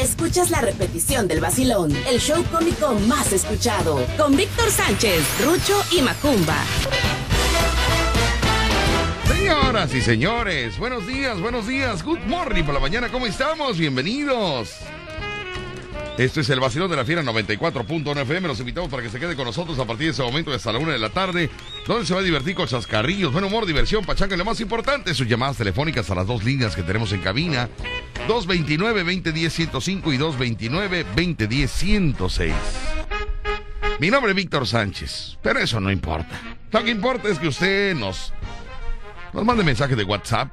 escuchas la repetición del vacilón, el show cómico más escuchado, con Víctor Sánchez, Rucho y Macumba. Señoras y señores, buenos días, buenos días, good morning por la mañana, ¿cómo estamos? Bienvenidos. Esto es el vacilón de la fiera 94.1 FM. Los invitamos para que se quede con nosotros a partir de ese momento hasta la una de la tarde, donde se va a divertir con chascarrillos, buen humor, diversión, pachanga y lo más importante, sus llamadas telefónicas a las dos líneas que tenemos en cabina, 229-2010-105 y 229-2010-106. Mi nombre es Víctor Sánchez, pero eso no importa. Lo que importa es que usted nos, nos mande mensaje de WhatsApp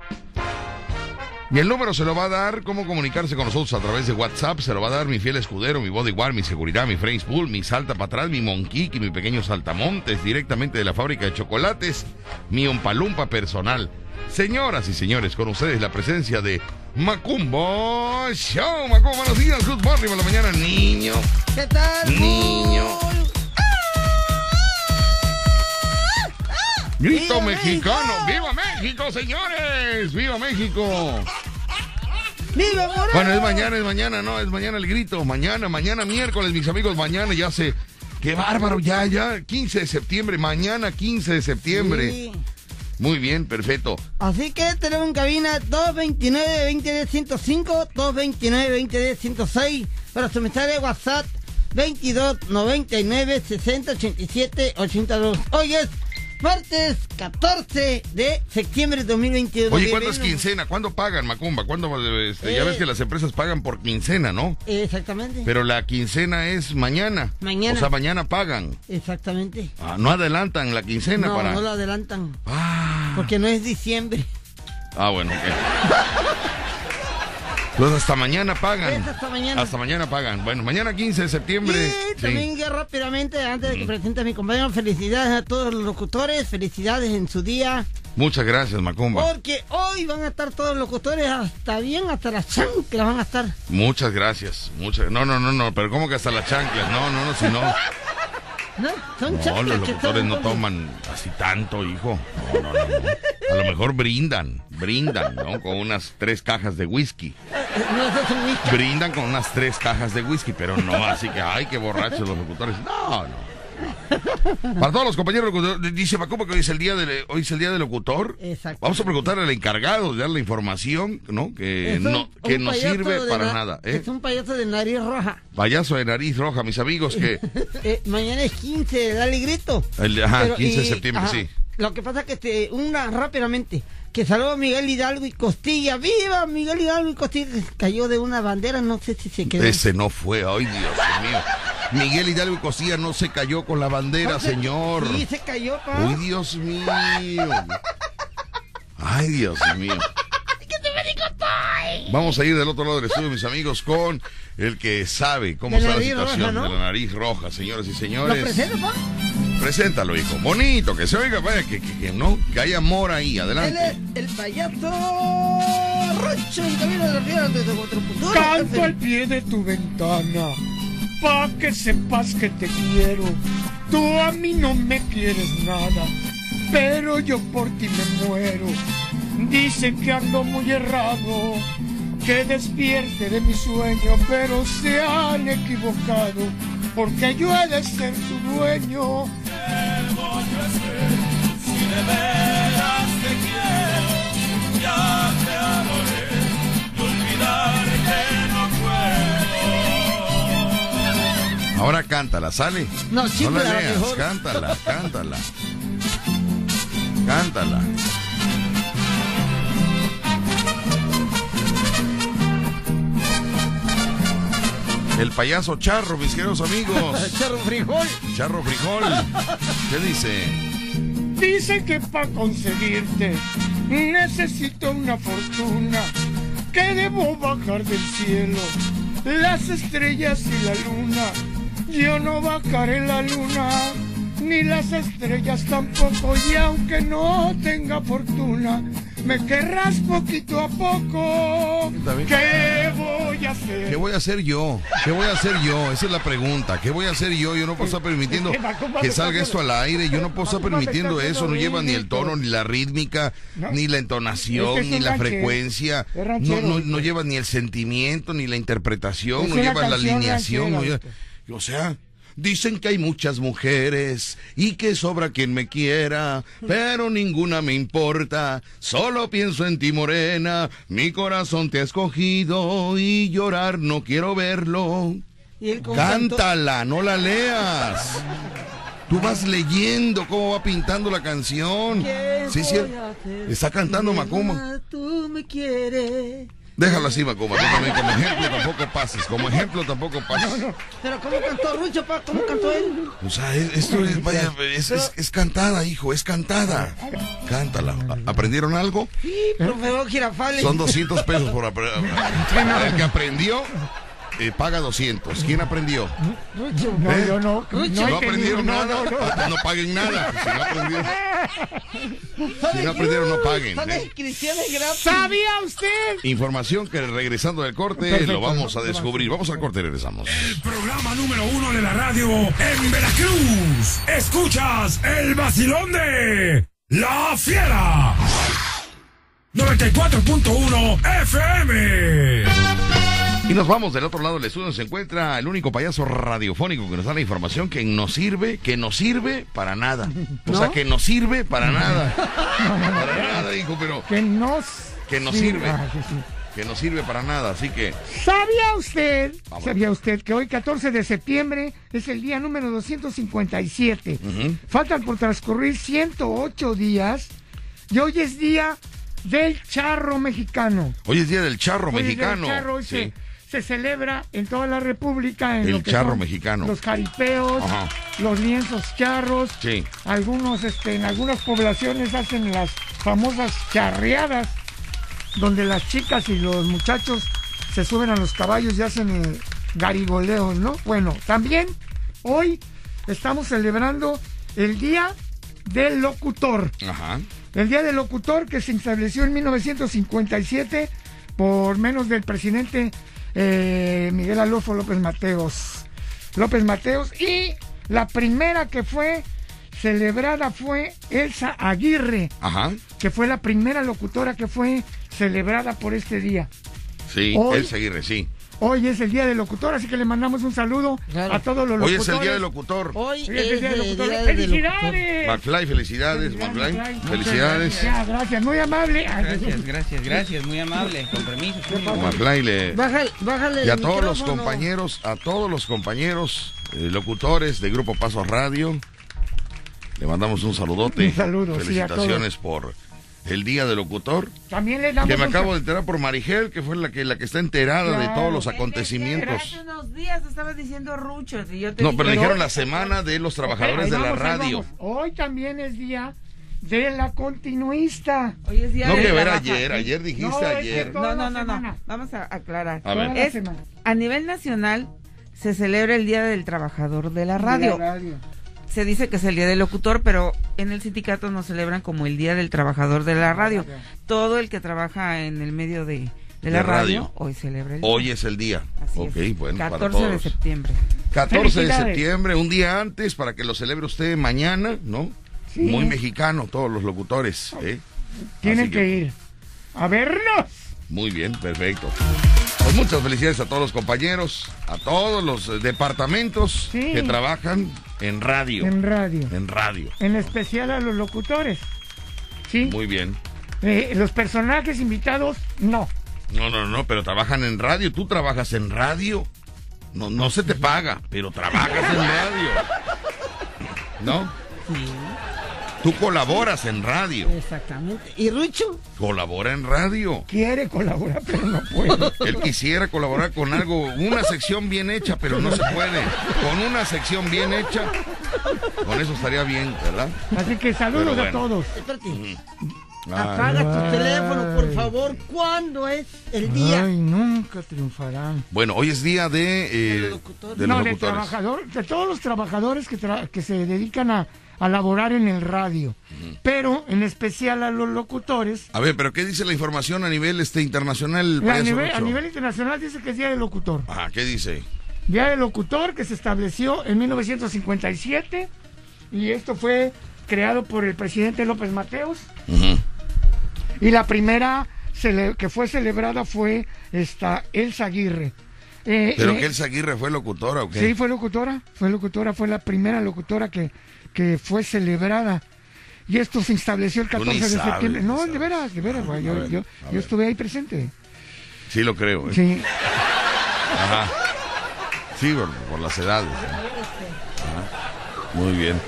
y el número se lo va a dar, cómo comunicarse con nosotros a través de WhatsApp, se lo va a dar mi fiel escudero, mi bodyguard, mi seguridad, mi Frames Pool, mi salta para atrás, mi y mi pequeño saltamontes, directamente de la fábrica de chocolates, mi ompalumpa personal. Señoras y señores, con ustedes la presencia de Macumbo Show. Macumbo, buenos días, good morning por la mañana, niño. ¿Qué tal? Niño. Grito ¡Viva mexicano, México! ¡viva México, señores! ¡Viva México! ¡Viva Moreno! Bueno, es mañana, es mañana, no, es mañana el grito. Mañana, mañana, miércoles, mis amigos, mañana ya se. ¡Qué bárbaro! Ya, ya, 15 de septiembre, mañana 15 de septiembre. Sí. Muy bien, perfecto. Así que tenemos en cabina 229-2010-105, 229-2010-106 para su mensaje de WhatsApp 2299-6087-82. Hoy es martes 14 de septiembre de 2022. Oye, ¿cuándo es quincena? ¿Cuándo pagan, Macumba? ¿Cuándo, este, Ya Eh. ves que las empresas pagan por quincena, ¿no? Exactamente. Pero la quincena es mañana. Mañana. O sea, mañana pagan. Exactamente. Ah, no adelantan la quincena No, para. no lo adelantan. Ah, Porque no es diciembre. ah, bueno, ok. Pues hasta mañana pagan. Hasta mañana. Hasta mañana pagan. Bueno, mañana 15 de septiembre. Y sí. también ya rápidamente, antes de que presente a mi compañero, felicidades a todos los locutores, felicidades en su día, Muchas gracias, Macumba. porque hoy van a estar todos los locutores hasta bien, hasta las chanclas van a estar. Muchas gracias. Muchas. No, no, no, no. Pero ¿cómo que hasta las chanclas? No, no, no, si no. ¿No? Son No, los locutores no toman así tanto, hijo. No, no, no, no. A lo mejor brindan, brindan, ¿no? Con unas tres cajas de whisky. No, eso es un whisky. Brindan con unas tres cajas de whisky, pero no así que, ay, qué borrachos los locutores. No, no. Para todos los compañeros locutores, dice Macumba que hoy es el día del, hoy es el día del locutor. Exacto. Vamos a preguntarle al encargado de dar la información, ¿no? Que Es no, un- que un no sirve para na- nada. ¿eh? Es un payaso de nariz roja. Payaso de nariz roja, mis amigos, que Eh, mañana es 15, dale grito. el, ajá, Pero, 15 de y- septiembre, ajá, sí. Lo que pasa es que este, una rápidamente, que saludo a Miguel Hidalgo y Costilla. ¡Viva Miguel Hidalgo y Costilla! Cayó de una bandera, no sé si se quedó. Ese no fue, ay Dios mío. Miguel Hidalgo y Costilla no se cayó con la bandera, señor. Sí, se cayó, pa. Uy, Dios mío. Ay, Dios mío. Vamos a ir del otro lado del estudio, mis amigos, con el que sabe cómo está la situación roja, ¿no? de la nariz roja, señoras y ¿Lo señores. presento, pa? Preséntalo, hijo. Bonito, que se oiga, vaya, que, que, que no, que haya amor ahí, Él adelante. es el payaso Rocho en camino de la fiera desde otro futuro. Canto al pie de tu ventana, pa' que sepas que te quiero. Tú a mí no me quieres nada, pero yo por ti me muero. Dicen que ando muy errado, que despierte de mi sueño, pero se han equivocado, porque yo he de ser tu dueño. Ahora cántala, ¿sale? No, No siempre la la leas, mejor. cántala, cántala. Cántala. El payaso charro, mis queridos amigos. Charro frijol. Charro frijol. ¿Qué dice? Dicen que para conseguirte necesito una fortuna, que debo bajar del cielo las estrellas y la luna. Yo no bajaré la luna, ni las estrellas tampoco, y aunque no tenga fortuna, me querrás poquito a poco. ¿Qué voy a hacer? ¿Qué voy a hacer yo? ¿Qué voy a hacer yo? Esa es la pregunta. ¿Qué voy a hacer yo? Yo no puedo estar permitiendo que salga esto al aire. Yo no puedo estar permitiendo eso. No lleva ni el tono, ni la rítmica, ni la entonación, ni la frecuencia. No, no, no lleva ni el sentimiento, ni la interpretación, no lleva la alineación. no lleva- O sea, dicen que hay muchas mujeres y que sobra quien me quiera, pero ninguna me importa. Solo pienso en ti, morena. Mi corazón te ha escogido y llorar no quiero verlo. Y Cántala, no la leas. Tú vas leyendo cómo va pintando la canción. ¿Qué Sí, sí. Está cantando Macumba. Tú me quieres. Déjalo así, Macumba. Tú también como ejemplo tampoco pases. Como ejemplo tampoco pases. Pero ¿cómo cantó Rucho, pa? ¿Cómo cantó él? O sea, es- esto es, vaya, es, es- es cantada, hijo, es cantada. Cántala. ¿A- ¿Aprendieron algo? Profesor Girafales. Son 200 pesos por aprender. El que aprendió, eh, paga 200. ¿Quién aprendió? No, ¿Eh? yo no. Si no aprendieron tenido- nada, no, no, no. no paguen nada. Si no aprendieron, si no aprendieron, no paguen. Son ¿eh? inscripciones gratis. ¿Sabía usted? Información que regresando del corte Perfecto. lo vamos a descubrir. Vamos al corte y regresamos. Programa número uno de la radio en Veracruz. Escuchas el vacilón de La Fiera. 94.1 FM. Y nos vamos del otro lado del estudio. Se encuentra el único payaso radiofónico que nos da la información que nos sirve, que nos sirve para nada. O sea, que nos sirve para nada. Para nada, hijo, pero Que nos... Que nos sirve. ah, que nos sirve para nada. Así que, ¿Sabía usted, Vamos. sabía usted que hoy 14 de septiembre es el día número 257? Ujú. Faltan por transcurrir 108 días y hoy es día del charro mexicano. hoy es día del charro Hoy es día del mexicano. charro, hoy Sí. se, se celebra en toda la República. En El charro mexicano. Los jaripeos, Ajá. los lienzos charros. Sí. Algunos, este, en algunas poblaciones hacen las famosas charreadas, donde las chicas y los muchachos se suben a los caballos y hacen eh, garigoleos, ¿no? Bueno, también hoy estamos celebrando el Día del Locutor. Ajá. El Día del Locutor que se estableció en 1957 por menos del presidente eh, Miguel Alonso López Mateos. López Mateos y la primera que fue celebrada fue Elsa Aguirre, Ajá. que fue la primera locutora que fue celebrada por este día. Sí, Hoy- el Aguirre, sí. Hoy es el Día del Locutor, así que le mandamos un saludo Claro. a todos los Hoy locutores. es el día del locutor. Hoy Hoy es el Día del Locutor. día ¡Felicidades! McFly, felicidades, McFly. Felicidades. Gracias, gracias, muy amable. Gracias, gracias, gracias, muy amable, con permiso. McFly le... Bájale, bájale Y a todos los compañeros, a todos los compañeros eh, locutores de Grupo Paso Radio, le mandamos un saludote. Un saludo, sí, a Felicitaciones por el Día del Locutor. También le damos Que me un acabo de enterar por Marigel, que fue la que, la que está enterada de todos los Hace acontecimientos. unos días estabas diciendo Rucho. y yo te No, dije, pero le dijeron la semana de los trabajadores de la radio. Hoy también es día de la continuista. Hoy es día No de que ver ayer, ayer dijiste No, ayer. No, no, no, no. Vamos a aclarar. A ver. Es- a nivel nacional se celebra el Día del Trabajador de la De Radio. la radio. Se dice que es el Día del Locutor, pero en el sindicato nos celebran como el Día del Trabajador de la Radio. Todo el que trabaja en el medio de, de la radio. radio, hoy celebra el día. Hoy es el día. Así ok, es. bueno, para 14 de septiembre. 14 de septiembre, un día antes, para que lo celebre usted mañana, ¿no? Sí. Muy mexicano, todos los locutores. ¿eh? Tienen que ir a vernos. Muy bien, perfecto. Pues muchas felicidades a todos los compañeros, a todos los eh, departamentos Sí. que trabajan en radio. En radio. En radio. En especial a los locutores. ¿Sí? Muy bien. Eh, los personajes invitados, no. No, no, no, pero trabajan en radio. Tú trabajas en radio. No, no se te paga, pero trabajas en radio. ¿No? Tú colaboras en radio. Exactamente. ¿Y Rucho? Colabora en radio. Quiere colaborar, pero no puede. Él quisiera colaborar con algo, una sección bien hecha, pero no se puede. Con una sección bien hecha, con eso estaría bien, ¿verdad? Así que saludos a todos. Espérate. Ay, Apaga tu teléfono, por favor. ¿Cuándo es el día? Ay, nunca triunfarán. Bueno, hoy es día de, eh, De los locutores. de los no, del locutores. trabajador, de todos los trabajadores que, tra- que se dedican a, a laborar en el radio, pero en especial a los locutores. A ver, pero ¿qué dice la información a nivel este internacional? A nivel, a nivel internacional dice que es Día del Locutor. Ah, ¿qué dice? Día del Locutor que se estableció en 1957 y esto fue creado por el presidente López Mateos y la primera que fue celebrada fue esta Elsa Aguirre. Eh, ¿Pero eh, que Elsa Aguirre fue locutora o qué? Sí, fue locutora, fue locutora, fue la primera locutora que, que fue celebrada. Y esto se estableció el Tú ni 14 de septiembre. No, sabes. de veras, de veras, güey. A Yo, ver, yo, yo estuve ahí presente. Sí lo creo. ¿eh? Sí. Ajá. Sí, por, por las edades. Muy bien.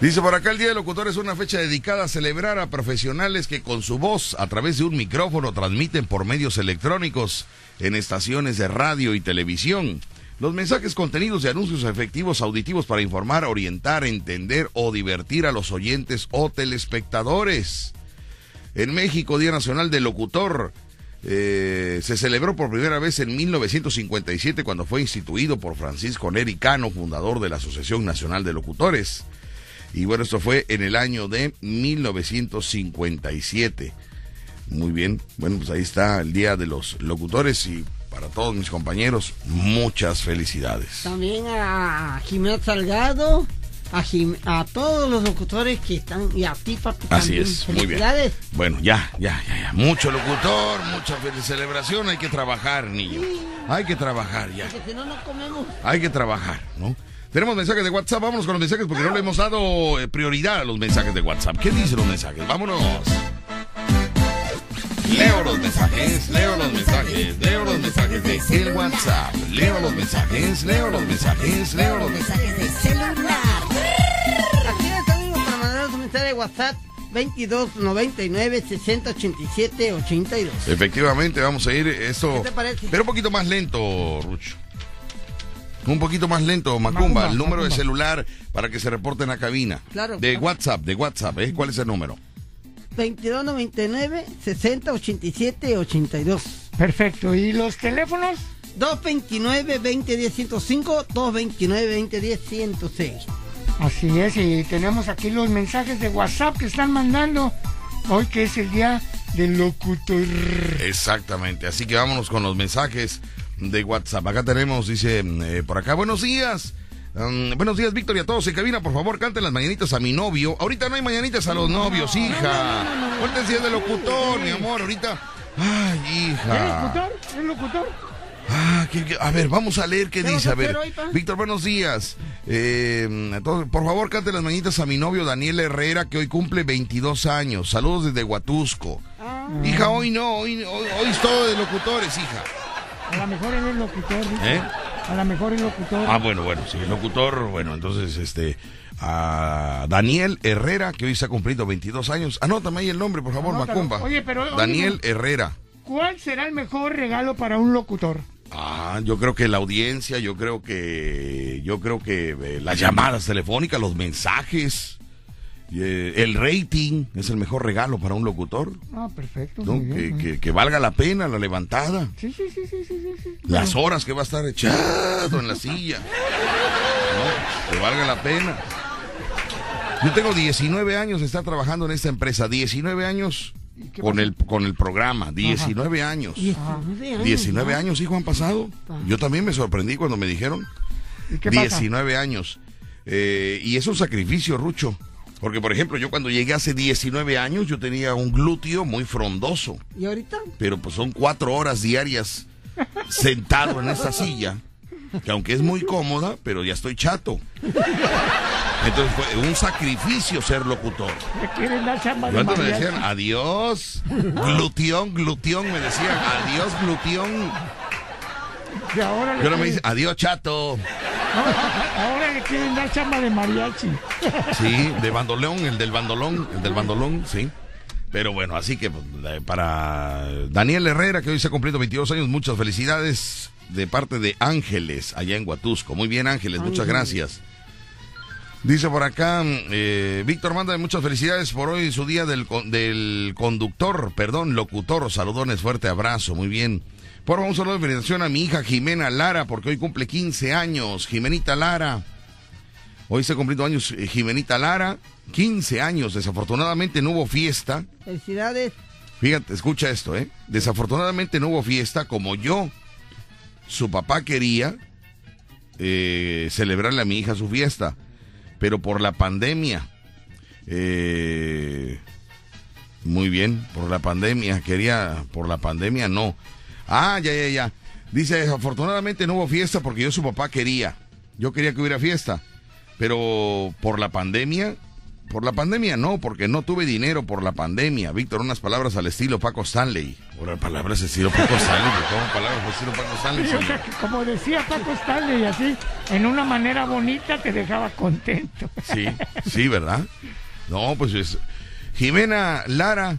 Dice por acá el Día del Locutor es una fecha dedicada a celebrar a profesionales que con su voz a través de un micrófono transmiten por medios electrónicos en estaciones de radio y televisión. Los mensajes contenidos de anuncios efectivos auditivos para informar, orientar, entender o divertir a los oyentes o telespectadores. En México, Día Nacional del Locutor. eh, se celebró por primera vez en 1957 cuando fue instituido por Francisco Neri Cano, fundador de la Asociación Nacional de Locutores. Y bueno, esto fue en el año de 1957. Muy bien, bueno, pues ahí está el Día de los Locutores y para todos mis compañeros, muchas felicidades. También a Jimena Salgado, a, Jim- a todos los locutores que están, y a ti, Así es, muy bien. Felicidades. Bueno, ya, ya, ya, ya. Mucho locutor, mucha celebración, hay que trabajar, niño. Hay que trabajar ya. Porque si no, no comemos. Hay que trabajar, ¿no? Tenemos mensajes de WhatsApp, vámonos con los mensajes porque no le hemos dado eh, prioridad a los mensajes de WhatsApp. ¿Qué dicen los mensajes? Vámonos. Leo los mensajes, leo los mensajes, leo los mensajes de el WhatsApp, leo los mensajes, leo los mensajes, leo los mensajes. De celular. Aquí está amigos para mandar su mensaje de WhatsApp 22 99 60 87 82. Efectivamente, vamos a ir esto, ¿Qué te parece? pero un poquito más lento, Rucho. Un poquito más lento, Macumba, Macumba, el número de celular para que se reporten a cabina. Claro. De WhatsApp, de WhatsApp, ¿eh? ¿Cuál es el número? 22 99 60 87 82. Perfecto. ¿Y los teléfonos? 229 2010 105 229 2010 106. Así es, y tenemos aquí los mensajes de WhatsApp que están mandando hoy que es el día del locutor. Exactamente, así que vámonos con los mensajes de WhatsApp. Acá tenemos, dice eh, por acá, buenos días. Buenos días, Víctor, y a todos en cabina. Por favor, canten las mañanitas a mi novio. Ahorita no hay mañanitas a los novios, hija. Ahorita sí es de locutor, mi amor. Ahorita. Ay, ¿Es hija. locutor? ¿Es locutor? Ah, a ver, vamos a leer qué ¿Qué dice. A ver? Víctor, buenos días. Eh, todos, por favor, cante las mañanitas a mi novio Daniel Herrera, que hoy cumple 22 años. Saludos desde Huatusco. Hija, hoy no, hoy, hoy, hoy es todo de locutores, hija. A lo mejor él es locutor. ¿Eh? A lo mejor locutor. Ah, bueno, bueno, sí, locutor, bueno, entonces, este, a Daniel Herrera, que hoy se ha cumplido 22 años. Anótame ahí el nombre, por favor, Anótalo. Macumba. Oye, pero, oye, Daniel Herrera. ¿Cuál será el mejor regalo para un locutor? Ah, yo creo que la audiencia, yo creo que, yo creo que eh, las llamadas telefónicas, los mensajes, el rating es el mejor regalo para un locutor, Ah, perfecto. ¿no? muy bien, Que, muy bien. que- que valga la pena la levantada, Sí, sí, sí, sí, sí, sí, las horas que va a estar echado en la silla, ¿no? Que valga la pena. Yo tengo 19 años de estar trabajando en esta empresa, 19 años con el, con el programa, 19 años. 19 años. 19 ¿no? años, hijo, han pasado. Yo también me sorprendí cuando me dijeron. ¿Y qué pasa? 19 años. Eh, y es un sacrificio, Rucho. Porque, por ejemplo, yo cuando llegué hace 19 años, yo tenía un glúteo muy frondoso. ¿Y ahorita? Pero pues son cuatro horas diarias sentado en esta silla. Que aunque es muy cómoda, pero ya estoy chato. Entonces fue un sacrificio ser locutor. ¿Le quieren dar chamba de Yo antes me decían, adiós, gluteón, gluteón, me decían, adiós, gluteón. Y ahora le Yo no me dice, adiós, chato. Ahora le quieren dar chamba de mariachi. Sí, de bandolón, el del bandolón, el del bandolón, sí. Pero bueno, así que pues, para Daniel Herrera, que hoy se ha cumplido 22 años, muchas felicidades de parte de Ángeles, allá en Huatusco. Muy bien, Ángeles, muchas gracias. Dice por acá, eh, Víctor, manda muchas felicidades por hoy, su día del, del conductor, perdón, locutor. Saludones, fuerte abrazo, muy bien. Por favor, un saludo de felicitación a mi hija Jimena Lara, porque hoy cumple 15 años. Jimenita Lara. Hoy se cumpliendo años eh, Jimenita Lara, 15 años. Desafortunadamente no hubo fiesta. Felicidades. Fíjate, escucha esto, ¿eh? Desafortunadamente no hubo fiesta como yo. Su papá quería eh, celebrarle a mi hija su fiesta, pero por la pandemia. eh, muy bien, por la pandemia. Quería, por la pandemia no. Ah, ya, ya, ya. Dice, desafortunadamente no hubo fiesta porque yo su papá quería. Yo quería que hubiera fiesta. Pero por la pandemia, por la pandemia no, porque no tuve dinero por la pandemia. Víctor, unas palabras al estilo Paco Stanley. Ahora palabras al estilo Paco Stanley, ¿cómo palabras al estilo Paco Stanley? Sí, que como decía Paco Stanley, así, en una manera bonita te dejaba contento. Sí, sí, ¿verdad? No, pues es... Jimena Lara,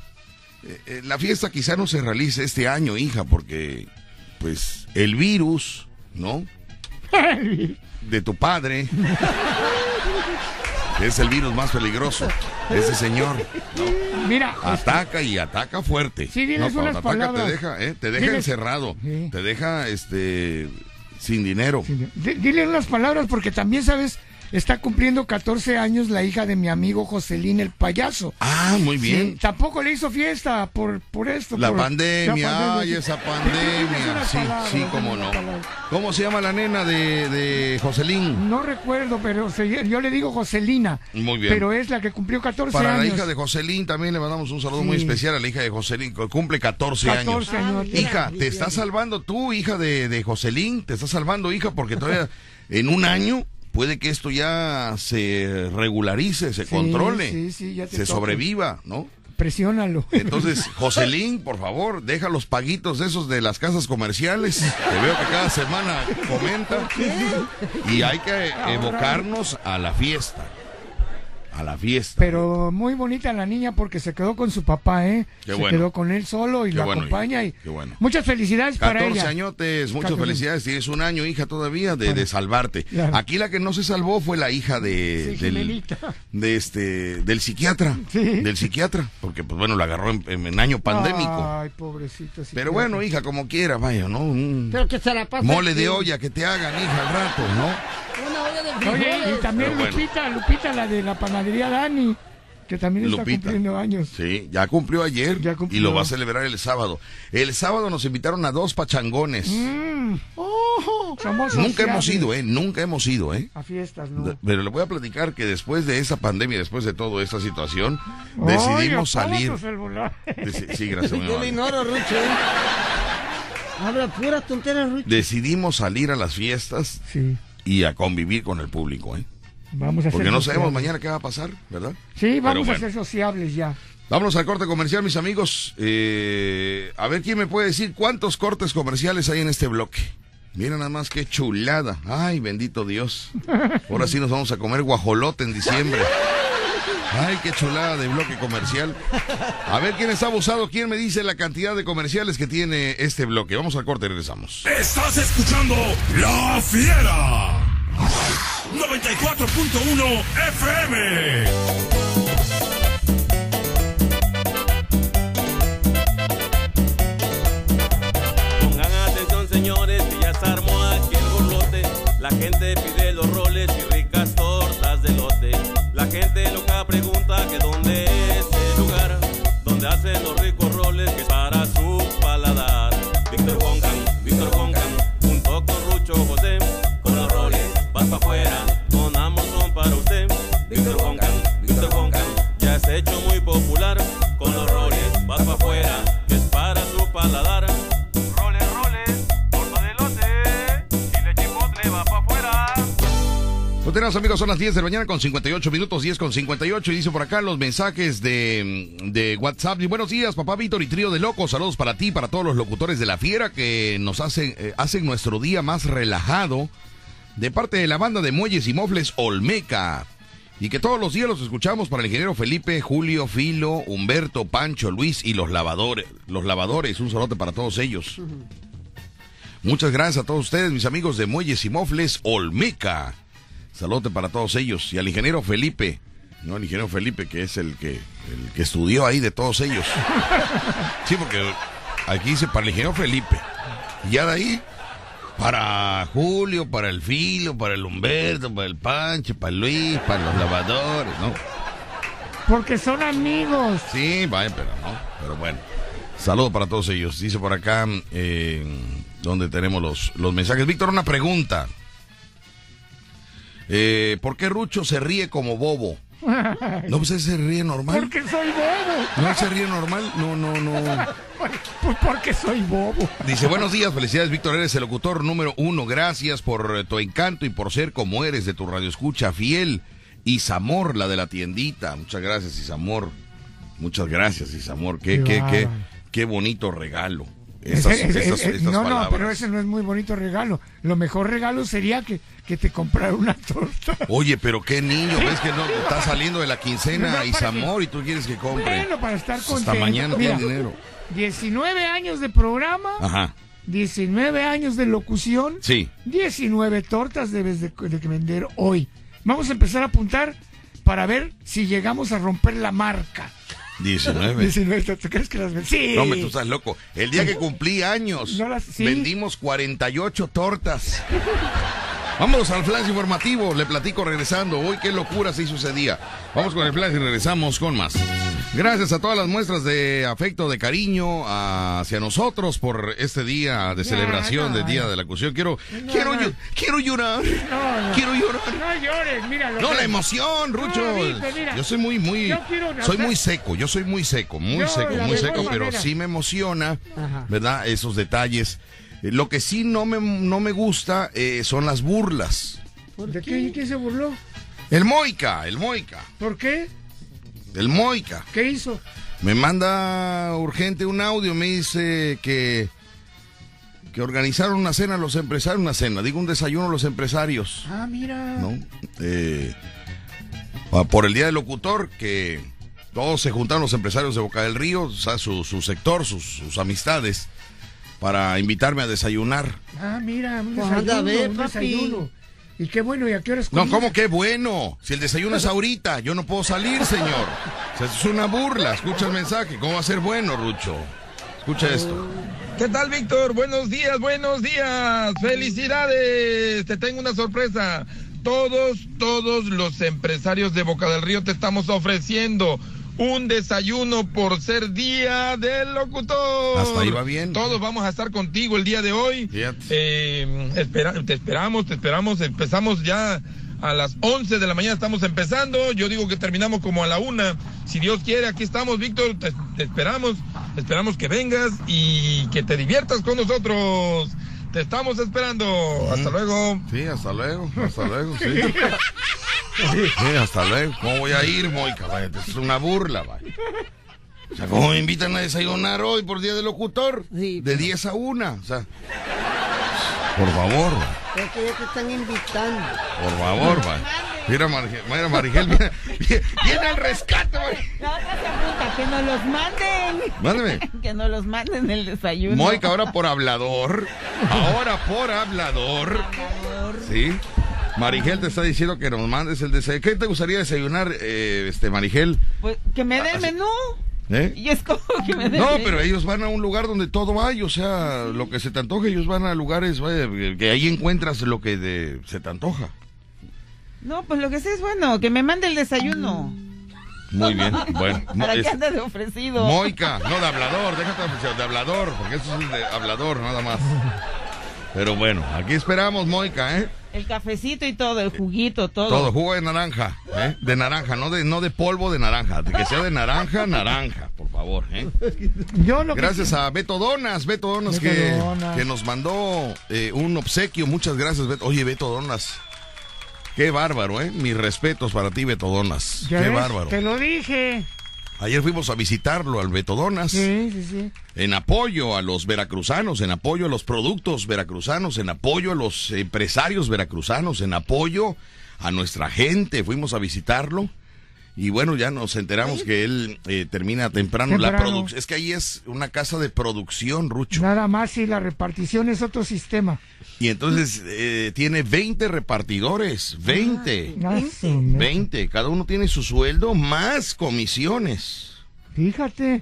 eh, eh, la fiesta quizá no se realice este año, hija, porque pues el virus, ¿no? De tu padre. Es el virus más peligroso. Ese señor Mira, ataca y ataca fuerte. Sí, diles cuando unas ataca palabras. te deja, ¿eh? te deja Diles- encerrado, Sí. te deja este sin dinero. di- dile unas palabras porque también, ¿sabes? Está cumpliendo 14 años la hija de mi amigo Joselín el payaso. Ah, muy bien. Sí, tampoco le hizo fiesta por, por esto. La por- pandemia, la pandemia, ay, sí. esa pandemia. Sí, sí, cómo no. ¿Cómo se llama la nena de, de Joselín? No recuerdo, pero se- yo le digo Joselina. Muy bien. Pero es la que cumplió 14 Para años. la hija de Joselín también le mandamos un saludo Sí. muy especial a la hija de Joselín, que cumple 14, 14 años. años. Hija, te estás salvando tú, hija de, de Joselín, te estás salvando, hija, porque todavía en un año puede que esto ya se regularice, se Sí, controle, sí, sí, ya te se sobreviva, ¿no? Presiónalo. Entonces, Joselín, por favor, deja los paguitos esos de las casas comerciales. Te veo que cada semana comenta. Y hay que evocarnos a la fiesta. A la fiesta. Pero muy bonita la niña porque se quedó con su papá, ¿eh? Qué se bueno. quedó con él solo y Qué lo bueno, acompaña. Y qué bueno. Muchas felicidades para 14 ella. añotes, muchas 14. felicidades. Tienes un año, hija, todavía de, de salvarte. Claro. Aquí la que no se salvó fue la hija de, Sí, del, de este, del psiquiatra. Del psiquiatra. Porque, pues bueno, la agarró en, en año pandémico. Ay, pobrecito. sí, Pero bueno, hija, como quiera, vaya, ¿no? Un Pero que se la pase. mole de olla que te hagan, hija, al rato, ¿no? Una de Oye, frijoles. y también bueno. Lupita, Lupita, la de la panadería Dani, que también está Lupita. cumpliendo años. Sí, ya cumplió ayer Ya cumplió. y lo va a celebrar el sábado. El sábado nos invitaron a dos pachangones. Mm. Oh, somos Nunca hemos ido, ¿eh? Nunca hemos ido, ¿eh? A fiestas, ¿no? Pero le voy a platicar que después de esa pandemia, después de toda esta situación, Oye, decidimos salir. Deci- Sí, gracias, Yo lo ignoro, Rucho. ¿eh? Habla puras tonteras, Rucho. Decidimos salir a las fiestas Sí, y a convivir con el público, ¿eh? vamos a Porque no sabemos mañana qué va a pasar, ¿verdad? Sí, vamos a ser sociables ya. Vámonos al corte comercial, mis amigos. Eh, a ver quién me puede decir cuántos cortes comerciales hay en este bloque. Miren nada más qué chulada. Ay, bendito Dios. Ahora sí nos vamos a comer guajolote en diciembre. Ay, qué chulada de bloque comercial. A ver quién está abusado, quién me dice la cantidad de comerciales que tiene este bloque. Vamos al corte y regresamos. Estás escuchando La Fiera. 94.1 FM. Pongan atención señores que ya se armó aquí el burlote La gente pide Hacen Tenemos amigos, son las 10 de la mañana con 58 minutos, 10 con 58 y dice por acá los mensajes de, de WhatsApp. Y buenos días, papá Víctor y trío de locos. Saludos para ti, para todos los locutores de la fiera que nos hacen, eh, hacen nuestro día más relajado. De parte de la banda de Muelles y Mofles Olmeca. Y que todos los días los escuchamos para el ingeniero Felipe, Julio, Filo, Humberto, Pancho, Luis y los lavadores. Los lavadores, un saludo para todos ellos. Muchas gracias a todos ustedes, mis amigos de Muelles y Mofles Olmeca. Saludos para todos ellos. Y al ingeniero Felipe. No, el ingeniero Felipe, que es el que, el que estudió ahí de todos ellos. Sí, porque aquí dice para el ingeniero Felipe. Y ya de ahí, Para Julio, para el Filo, para el Humberto, para el Pancho, para el Luis, para los lavadores, ¿no? Porque son amigos. Sí, vaya, pero no. Pero bueno. Saludos para todos ellos. Dice por acá, eh, donde tenemos los, los mensajes. Víctor, una pregunta. Eh, ¿Por qué Rucho se ríe como bobo? No, pues él se ríe normal. Porque soy bobo. ¿No él se ríe normal? No, no, no. Pues porque soy bobo. Dice, buenos días, felicidades, Víctor, eres el locutor número uno. Gracias por eh, tu encanto y por ser como eres de tu radio escucha fiel. Isamor, la de la tiendita. Muchas gracias, Isamor. Muchas gracias, Isamor. Qué, Qué qué, qué, qué bonito regalo. Ese- ese- no, no, pero ese no es muy bonito regalo. Lo mejor regalo sería que, que te comprara una torta. Oye, pero qué niño, ves que no está saliendo de la No, quincena para Isamor y tú quieres que compre. Bueno, para estar Hasta mañana Mira, tiene dinero. 19 años de programa, Ajá, 19 años de locución, sí. 19 tortas debes de, de vender hoy. Vamos a empezar a apuntar para ver si llegamos a romper la marca. 19. 19 tortas, ¿tú crees que las ven? Sí. No, hombre, tú estás loco. El día que cumplí años, No las- sí. vendimos 48 tortas. Vámonos al flash informativo, le platico regresando. Hoy qué locura sí sucedía. Vamos con el flash y regresamos con más. Gracias a todas las muestras de afecto, de cariño hacia nosotros por este día de celebración no, del Día no. de la Cuestión. Quiero, No, quiero, no. quiero llorar. No, no. Quiero llorar. No llores, mira. lo No, que- la emoción, Rucho. No, mira. yo soy muy, muy, Yo soy muy seco, yo soy muy seco, muy Yo, seco, muy seco, pero manera. sí me emociona, Ajá. ¿verdad? Esos detalles. Eh, Lo que sí no me, no me gusta eh, son las burlas. ¿De qué, quién se burló? El Moica, el Moica, ¿Por qué? el Moica. ¿Qué hizo? Me manda urgente un audio, me dice que, que organizaron una cena los empresarios, una cena, digo un desayuno los empresarios. Ah, mira. ¿no? Eh, por el Día del Locutor, que todos se juntaron los empresarios de Boca del Río, o sea, su, su sector, sus, sus amistades, para invitarme a desayunar. Ah, mira, un Pues desayuno, anda a ver, un papi. desayuno. Y qué bueno, ¿y a qué horas No, comiste? ¿cómo que bueno? Si el desayuno es ahorita, yo no puedo salir, señor. O sea, es una burla, escucha el mensaje. ¿Cómo va a ser bueno, Rucho? Escucha esto. ¿Qué tal, Víctor? Buenos días, buenos días. Felicidades. Te tengo una sorpresa. Todos, todos los empresarios de Boca del Río te estamos ofreciendo un desayuno por ser día del locutor. Hasta ahí va bien. Todos vamos a estar contigo el día de hoy. Eh, espera- te esperamos, te esperamos. Empezamos ya a las 11 de la mañana, estamos empezando. Yo digo que terminamos como a la una. Si Dios quiere, aquí estamos, Víctor. Te, te esperamos. Esperamos que vengas y que te diviertas con nosotros. Te estamos esperando. Hasta luego. Sí, hasta luego, hasta luego, sí. Sí, hasta luego. ¿Cómo voy a ir, Moica? Vaya, Es una burla, vaya. O sea, ¿cómo me invitan a desayunar hoy por Día del Locutor? Sí, De pero- 10 a 1, o sea. Por favor, vaya. Es que ya te están invitando. Por favor, vaya. Mira, Marigel, mira, Marigel, mira, viene al rescate, vaya. La otra se apunta, que nos los manden. Mándeme. Que nos los manden el desayuno. Moica, ahora por hablador. Ahora por hablador. Sí. Marigel te está diciendo que nos mandes el desayuno. ¿Qué te gustaría desayunar, eh, este Marigel? Pues, que me dé el menú. ¿Eh? Y es como que me dé No, pero ellos van a un lugar donde todo hay, o sea, lo que se te antoje, ellos van a lugares, vaya, que ahí encuentras lo que de- se te antoja. No, pues lo que sí es bueno, que me mande el desayuno. Muy bien, bueno. Para que es- ande de ofrecido. Moica, no de hablador, déjate de- de hablador, porque eso es de hablador, nada más. Pero bueno, aquí esperamos, Moica, ¿eh? El cafecito y todo, el juguito, todo. Todo, jugo de naranja, ¿eh? De naranja, no de, no de polvo de naranja, de que sea de naranja, naranja, por favor, ¿eh? Yo lo que- Gracias a Beto Donas, Beto Donas, Beto que, Donas. que nos mandó eh, un obsequio. Muchas gracias, Beto. Oye, Beto Donas. Qué bárbaro, ¿eh? Mis respetos para ti, Beto Donas. ¿Ya Qué ves? bárbaro. Te lo dije. Ayer fuimos a visitarlo al Beto Donas. Sí, sí, sí. En apoyo a los veracruzanos, en apoyo a los productos veracruzanos, en apoyo a los empresarios veracruzanos, en apoyo a nuestra gente. Fuimos a visitarlo. Y bueno, ya nos enteramos que él eh, termina temprano, la producción. Es que ahí es una casa de producción, Rucho. Nada más y la repartición es otro sistema. Y entonces eh, tiene 20 repartidores, 20, Ah, su me- 20. Cada uno tiene su sueldo más comisiones. Fíjate.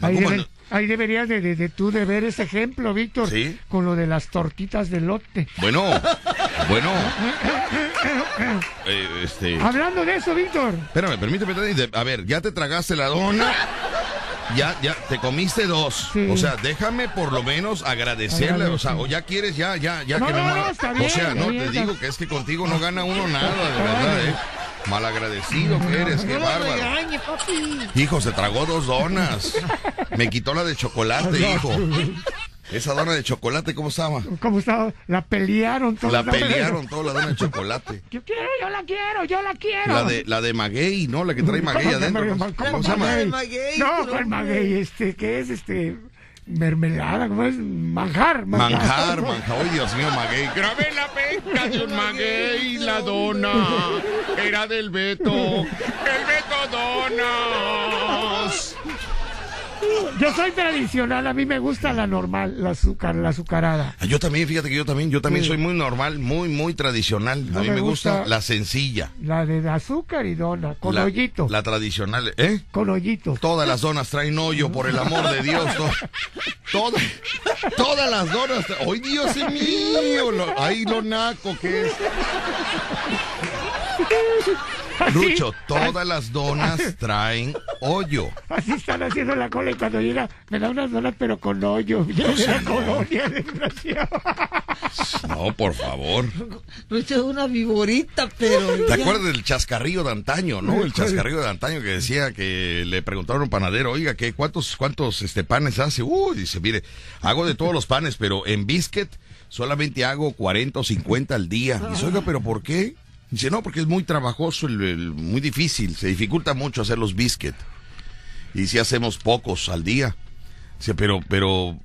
Ah, Ahí. Ahí deberías de, de, de tú de ver ese ejemplo, Víctor, Sí. con lo de las tortitas de lote. Bueno, bueno. eh, este. Hablando de eso, Víctor. Espérame, permíteme. A ver, ya te tragaste la dona. Ya, ya, te comiste dos. Sí. O sea, déjame por lo menos agradecerle. O sea, o ya quieres, ya, ya, ya No, que no, me no, muera. está O bien, sea, está no, te digo que es que contigo no gana uno nada, de verdad, ¿eh? Malagradecido que eres, qué No bárbaro. Hijo, se tragó dos donas. Me quitó la de chocolate, hijo. Esa dona de chocolate, ¿cómo estaba? ¿Cómo estaba? La pelearon todos. La pelearon toda la dona de chocolate. Yo quiero, yo la quiero, yo la quiero. La de, la de maguey, ¿no? La que trae maguey adentro. ¿Cómo ¿Cómo se llama? No, ¿cuál maguey? Este, ¿qué es? Este, mermelada, ¿cómo es? Manjar. Manjar, manjar. Ay, Dios mío, maguey. Grabé la penca de un maguey, la dona. Era del Beto. El Beto Donas. Yo soy tradicional, a mí me gusta la normal, la azúcar, la azucarada. Ah, Yo también, fíjate que yo también, yo también soy muy normal, muy, muy tradicional. A mí me gusta gusta- la sencilla. La de azúcar y dona, con la, hoyito. La tradicional, ¿eh? Con hoyito. Todas las donas traen hoyo, por el amor de Dios. to- todas, todas las donas. ¡Ay, Dios mío! Lo, ¡Ay, lo naco que es! Lucho, todas las donas traen hoyo. Así están haciendo la cola y cuando llega, me da unas donas pero con hoyo. Viene de la colonia, desgraciado. No, por favor. Lucho es una viborita, pero. ¿Te acuerdas del chascarrillo de antaño, no? El chascarrillo de antaño que decía que le preguntaron a un panadero, oiga, ¿qué, ¿cuántos, cuántos este, panes hace? Uy, dice, mire, hago de todos los panes, pero en biscuit solamente hago 40 o 50 al día. Dice, oiga, ¿pero por qué? Dice, no, porque es muy trabajoso, el- el- muy difícil, se dificulta mucho hacer los biscuit. Y si hacemos pocos al día. Dice, pero, pero,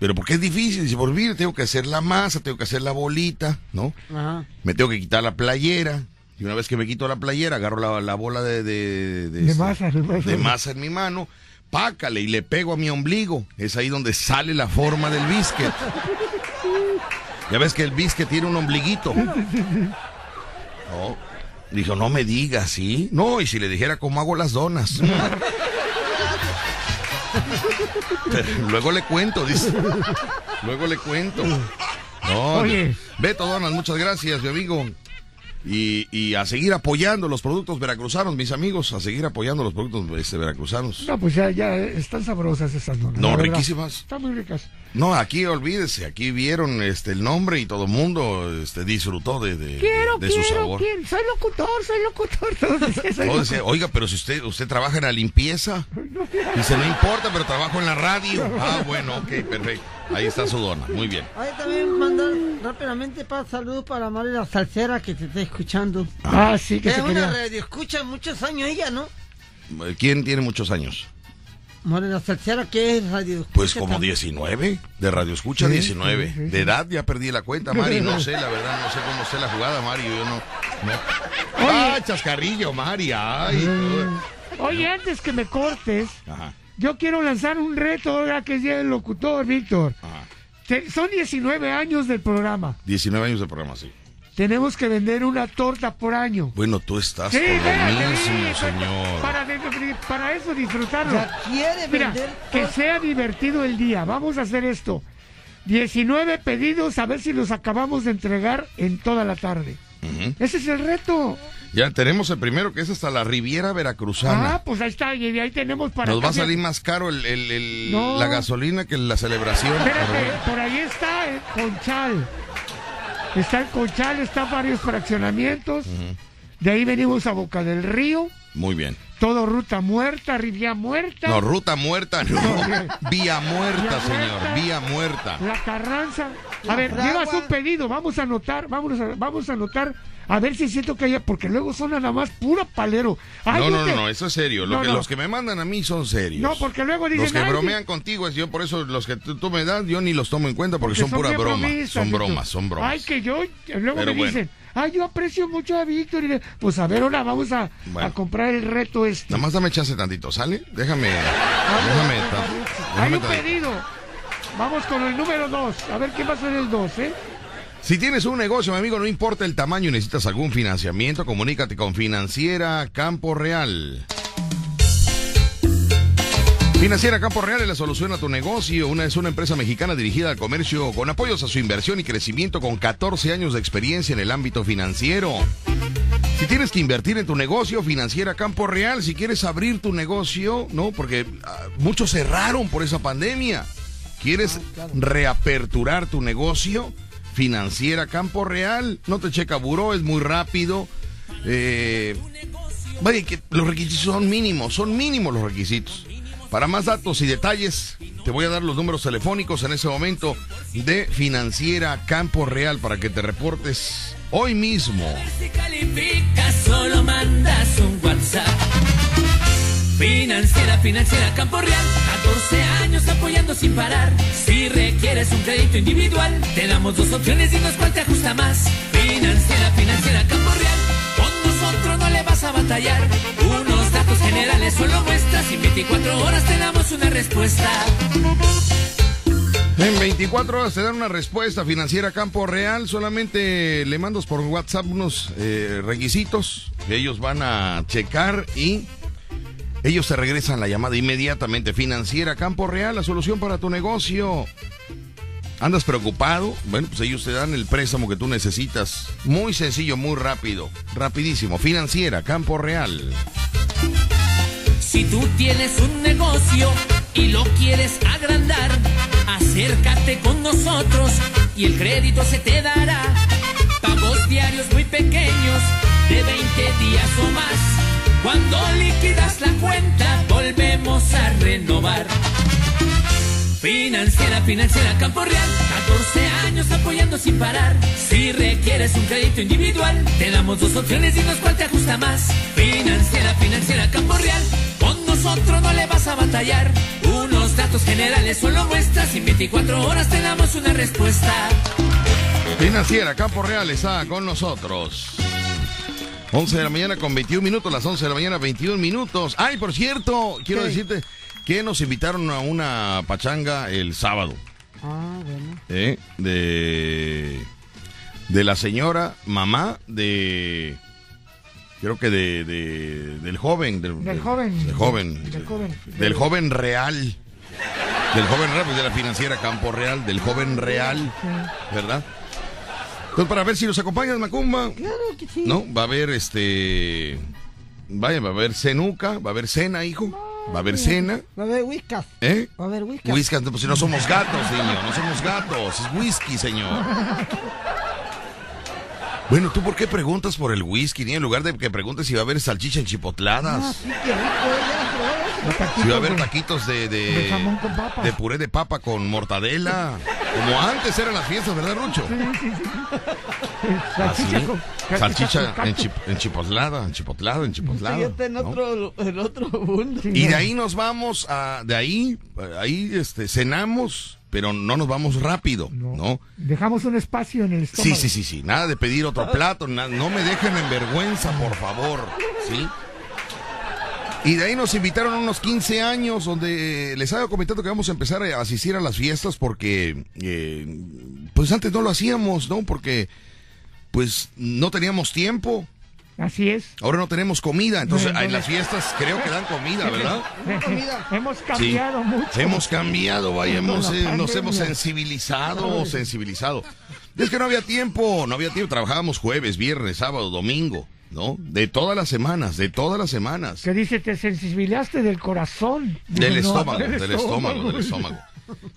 pero ¿por qué es difícil? Dice, por mire, tengo que hacer la masa, tengo que hacer la bolita, ¿no? Ajá. me tengo que quitar la playera. Y una vez que me quito la playera, agarro la, la bola de, de, De masa, de masa. de masa en mi mano, pácale y le pego a mi ombligo. Es ahí donde sale la forma del biscuit. Ya ves que el biscuit tiene un ombliguito. No. Dijo, no me digas, ¿sí? No, y si le dijera cómo hago las donas. Pero luego le cuento, dice. Luego le cuento. No, Oye. Beto Donas, muchas gracias, mi amigo. Y, y a seguir apoyando los productos veracruzanos, mis amigos, a seguir apoyando los productos este, veracruzanos. No, pues ya, ya están sabrosas esas donas. No, riquísimas. Están muy ricas. No, aquí olvídese, aquí vieron este el nombre y todo el mundo este, disfrutó de, de, Quiero, de su quiero, sabor. quiero. Soy locutor, soy locutor. Todos decían, soy locutor. oiga, pero si usted usted trabaja en la limpieza, dice, no importa, pero trabajo en la radio. Ah, bueno, ok, perfecto. Ahí está su dona, muy bien. Ahí también mandar rápidamente para saludos para María la Salsera que te está escuchando. Ah, sí, que Es se una quería. radio, escucha muchos años ella, ¿no? ¿Quién tiene muchos años? María la Salsera, que es radio? Pues Escucha como también. 19, de Radio Escucha Sí, 19. sí, sí, sí. De edad ya perdí la cuenta, Mari, no sé, la verdad, no sé cómo esté la jugada, Mari, yo no... no. ¡Ah, chascarrillo, Mari! ¡Ay! Oye, antes que me cortes, Ajá, yo quiero lanzar un reto ahora que es Día del Locutor, Víctor. son 19 años del programa. 19 años de programa, sí. Tenemos que vender una torta por año. Bueno, tú estás Sí, por lo mismo, sí, señor. Para, para eso disfrutarlo. Ya quiere Mira, vender que sea divertido el día. Vamos a hacer esto. 19 pedidos, a ver si los acabamos de entregar en toda la tarde. Ese es el reto. Ya tenemos el primero, que es hasta la Riviera Veracruzana. Ah, pues ahí está, y de ahí tenemos para... Nos va a salir más caro el, el- el- No. la gasolina que la celebración. Espérate, por ahí está el Conchal. Está el Conchal, está varios fraccionamientos. De ahí venimos a Boca del Río. Muy bien. Todo ruta muerta, Riviera muerta. No, ruta muerta, no. Vía muerta, Vía señor. muerta. Vía muerta. La Carranza. A ver, Fragua. llevas un pedido, vamos a anotar, vamos a, vamos a anotar, a ver si siento que haya, porque luego son nada más puro palero. Ay, No, no, no, no, eso es serio. Lo No, que, no. Los que me mandan a mí son serios. No, porque luego dicen, Los que "Ay, bromean contigo, es yo por eso los que tú, tú me das, yo ni los tomo en cuenta porque, son pura bien broma. Son bromas, son bromas. Ay, que yo, luego Pero me bueno. dicen, ay, yo aprecio mucho a Víctor. Y le- pues a ver, ahora vamos a, Bueno. a comprar el reto este. Nada más dame chance tantito, ¿sale? Déjame. Hay un pedido. Vamos con el número 2. A ver qué va a ser el 2, ¿eh? Si tienes un negocio, mi amigo, no importa el tamaño y necesitas algún financiamiento, comunícate con Financiera Campo Real. Financiera Campo Real es la solución a tu negocio. Una es una empresa mexicana dirigida al comercio con apoyos a su inversión y crecimiento con 14 años de experiencia en el ámbito financiero. Si tienes que invertir en tu negocio, Financiera Campo Real, si quieres abrir tu negocio, ¿no? Porque ah, muchos cerraron por esa pandemia. ¿Quieres reaperturar tu negocio? Financiera Campo Real, no te checa buró, es muy rápido. Eh, vaya que los requisitos son mínimos, son mínimos los requisitos. Para más datos y detalles, te voy a dar los números telefónicos en ese momento de Financiera Campo Real para que te reportes hoy mismo. Si calificas, solo mandas un WhatsApp. Financiera, financiera Campo Real, 14 años apoyando sin parar. Si requieres un crédito individual, te damos dos opciones y nos cuál te ajusta más. Financiera, financiera Campo Real, con nosotros no le vas a batallar. Unos datos generales solo muestras y en 24 horas te damos una respuesta. En 24 horas te dan una respuesta financiera Campo Real. Solamente le mandas por WhatsApp unos eh, requisitos que ellos van a checar y ellos te regresan la llamada inmediatamente. Financiera Campo Real, la solución para tu negocio. ¿Andas preocupado? Bueno, pues ellos te dan el préstamo que tú necesitas. Muy sencillo, muy rápido. Rapidísimo. Financiera Campo Real. Si tú tienes un negocio y lo quieres agrandar, acércate con nosotros y el crédito se te dará. Pagos diarios muy pequeños, de 20 días o más. Cuando liquidas la cuenta, volvemos a renovar. Financiera, financiera Campo Real, 14 años apoyando sin parar. Si requieres un crédito individual, te damos dos opciones y nos cuál te ajusta más. Financiera, financiera Campo Real, con nosotros no le vas a batallar. Unos datos generales solo muestras y en 24 horas te damos una respuesta. Financiera Campo Real está con nosotros. 11 de la mañana con 21 minutos, las 11 de la mañana 21 minutos. Ay, por cierto, quiero decirte que nos invitaron a una pachanga el sábado. Ah, bueno. ¿eh? De, de la señora mamá de... Creo que de, de- del joven. Del, Del joven. Del joven. Del joven. Del joven real. Del joven real, pues de la financiera Campo Real. Del joven real. ¿Verdad? Entonces, para ver si nos acompañas, Macumba. Claro que sí. No, va a haber este. Vaya, va a haber cenuca, va a haber cena, hijo. Va a haber cena. Va a haber whiskas. ¿Eh? Va a haber whiskas. Whisky, pues si no somos gatos, niño, no somos gatos, es whisky, señor. Bueno, ¿tú por qué preguntas por el whisky, en lugar de que preguntes si va a haber salchicha en Ah, chipotladas? sí, qué rico. ya, Si va a haber de- taquitos de, de, de jamón con papas. de puré de papa con mortadela. Como antes eran las fiestas, ¿verdad, Rucho? Salchicha Así. con- Salchicha con en, chip- en chipotlada, en chipotlado, en chipotlado. Ya está en ¿no? otro, en otro mundo. Sí, Y de ahí nos vamos a, de ahí, ahí este, cenamos, pero no nos vamos rápido, ¿no? No. Dejamos un espacio en el estómago. Sí, sí, sí, sí, nada de pedir otro plato, na- no me dejen en vergüenza, por favor, ¿sí? Y de ahí nos invitaron a unos 15 años donde les había comentado que vamos a empezar a asistir a las fiestas porque, eh, pues antes no lo hacíamos, ¿no? Porque, pues no teníamos tiempo, Así es. ahora no tenemos comida, entonces No, no, en las fiestas creo que dan comida, ¿verdad? Hemos cambiado Sí. mucho. Hemos cambiado, vaya, hemos, eh, nos hemos sensibilizado, sensibilizado. Es que no había tiempo, no había tiempo. Trabajábamos jueves, viernes, sábado, domingo, ¿no? De todas las semanas, de todas las semanas. Que dice, te sensibilizaste del corazón. Del No, estómago, del estómago, del estómago.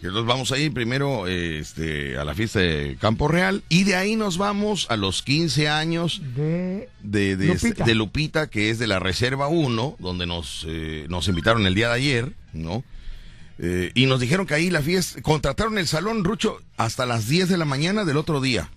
Y Entonces vamos a ir primero este, a la fiesta de Campo Real y de ahí nos vamos a los 15 años De... de, de, Lupita. este- de Lupita, que es de la Reserva 1, donde nos, eh, nos invitaron el día de ayer, ¿no? Eh, y nos dijeron que ahí la fiesta, contrataron el salón Rucho hasta las 10 de la mañana del otro día.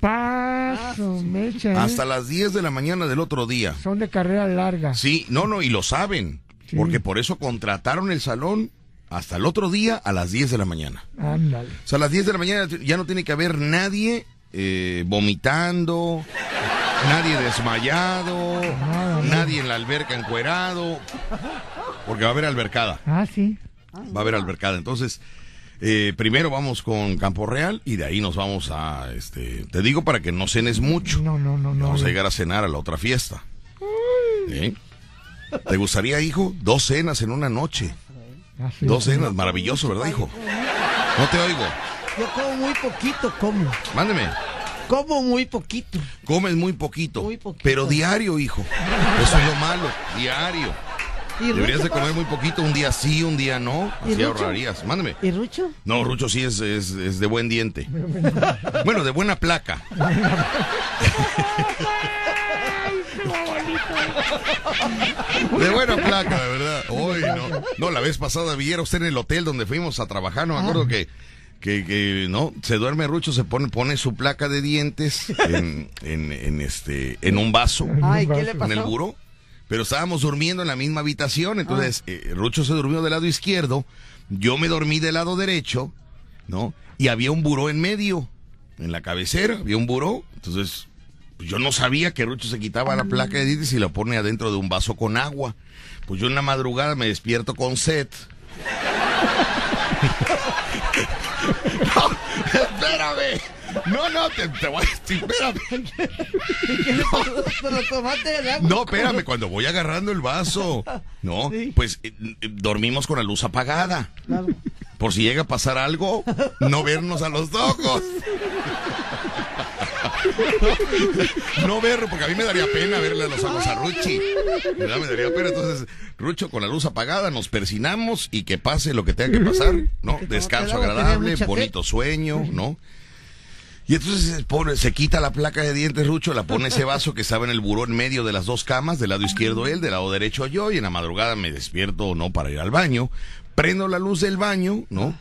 Paso, mecha. ¿eh? Hasta las 10 de la mañana del otro día. Son de carrera larga. Sí, no, no, y lo saben, Sí. porque por eso contrataron el salón hasta el otro día a las 10 de la mañana. Ándale. O sea, a las 10 de la mañana ya no tiene que haber nadie eh, vomitando, nadie desmayado, Nada, nadie en la alberca encuerado, porque va a haber albercada, Ah, sí. va a haber albercada. Entonces, eh, primero vamos con Campo Real y de ahí nos vamos a, este, te digo para que no cenes mucho. No, no, no, no. Vamos a llegar a cenar a la otra fiesta. ¿Eh? ¿Te gustaría, hijo? Dos cenas en una noche. Dos cenas, maravilloso, ¿verdad, hijo? No te oigo. Yo como muy poquito, como. Mándeme. Como muy poquito. Comes muy poquito. Muy poquito. Pero diario, hijo. Eso es lo malo. Diario. ¿Y Deberías de comer muy poquito. Un día sí, un día no. ¿Y Así ahorrarías. Mándeme. ¿Y Rucho? No, Rucho sí es, es, es de buen diente. Bueno, de buena placa. De buena placa, de verdad. Hoy no. No, la vez pasada viera usted en el hotel donde fuimos a trabajar, no me acuerdo que, que, que, no, se duerme Rucho, se pone, pone su placa de dientes en, en, en este, en un vaso. Ay, ¿qué le En el pasó? buró. Pero estábamos durmiendo en la misma habitación, entonces eh, Rucho se durmió del lado izquierdo, yo me dormí del lado derecho, ¿no? Y había un buró en medio, en la cabecera, había un buró, entonces pues yo no sabía que Rucho se quitaba la placa de dientes y la pone adentro de un vaso con agua. Pues yo en la madrugada me despierto con sed. no, espérame. No, no, te, te voy a decir, espérame. ¿Qué le pasó? ¿Se lo tomaste el agua? No, espérame, cuando voy agarrando el vaso. No, pues eh, eh, dormimos con la luz apagada. Claro. Por si llega a pasar algo, no vernos a los ojos. No verlo, porque a mí me daría pena verle a los ojos a Ruchi. ¿Verdad? Me daría pena. Entonces, Rucho con la luz apagada, nos persinamos y que pase lo que tenga que pasar, ¿no? Descanso agradable, bonito sueño, ¿no? Y entonces se, pone, se quita la placa de dientes, Rucho, la pone ese vaso que estaba en el buró en medio de las dos camas, del lado izquierdo él, del lado derecho yo, y en la madrugada me despierto, ¿no? Para ir al baño. Prendo la luz del baño, ¿no?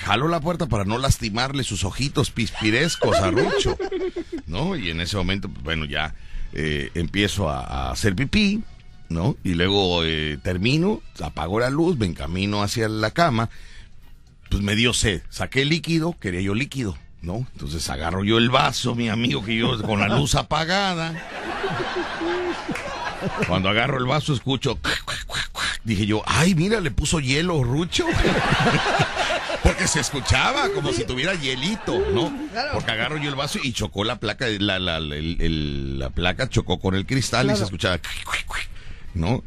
Jalo la puerta para no lastimarle sus ojitos pispirescos a Rucho, ¿no? Y en ese momento, pues, bueno, ya eh, empiezo a, a hacer pipí, ¿no? Y luego eh, termino, apago la luz, me encamino hacia la cama, pues me dio sed. Saqué líquido, quería yo líquido, ¿no? Entonces agarro yo el vaso, mi amigo, que yo con la luz apagada. Cuando agarro el vaso escucho... Dije yo, ay, mira, le puso hielo, Rucho. Porque se escuchaba como si tuviera hielito, ¿no? Porque agarro yo el vaso y chocó la placa, la, la, la, el- el- la placa chocó con el cristal y se escuchaba, ¿no?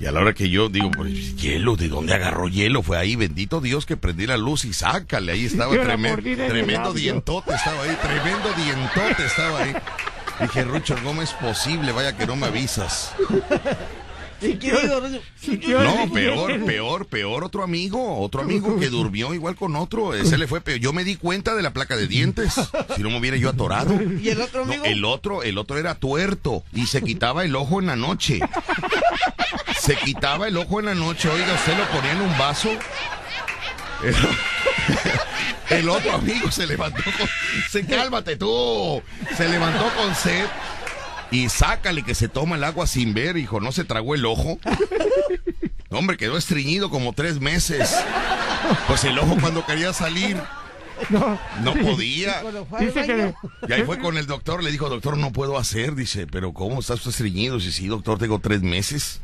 Y a la hora que yo digo, pues, hielo, ¿de dónde agarró hielo? Fue ahí, bendito Dios, que prendí la luz y sácale, ahí estaba tremendo labio. dientote, estaba ahí, tremendo dientote estaba ahí. Dije, Rucho, ¿cómo es posible? Vaya que no me avisas. No, peor, peor, peor otro amigo, otro amigo que durmió igual con otro, ese le fue peor. Yo me di cuenta de la placa de dientes, si no me hubiera yo atorado. ¿Y el otro No, amigo? el otro, el otro era tuerto y se quitaba el ojo en la noche. Se quitaba el ojo en la noche, oiga, usted lo ponía en un vaso. El, el otro amigo se levantó con... Se, cálmate tú. Se levantó con sed y sácale que se toma el agua sin ver, hijo. No se tragó el ojo. Hombre, quedó estreñido como tres meses. Pues el ojo cuando quería salir No, no podía. Dice que. Y ahí fue con el doctor, le dijo, doctor, no puedo hacer. Dice, pero ¿cómo estás estreñido? Dice, sí, doctor, tengo tres meses.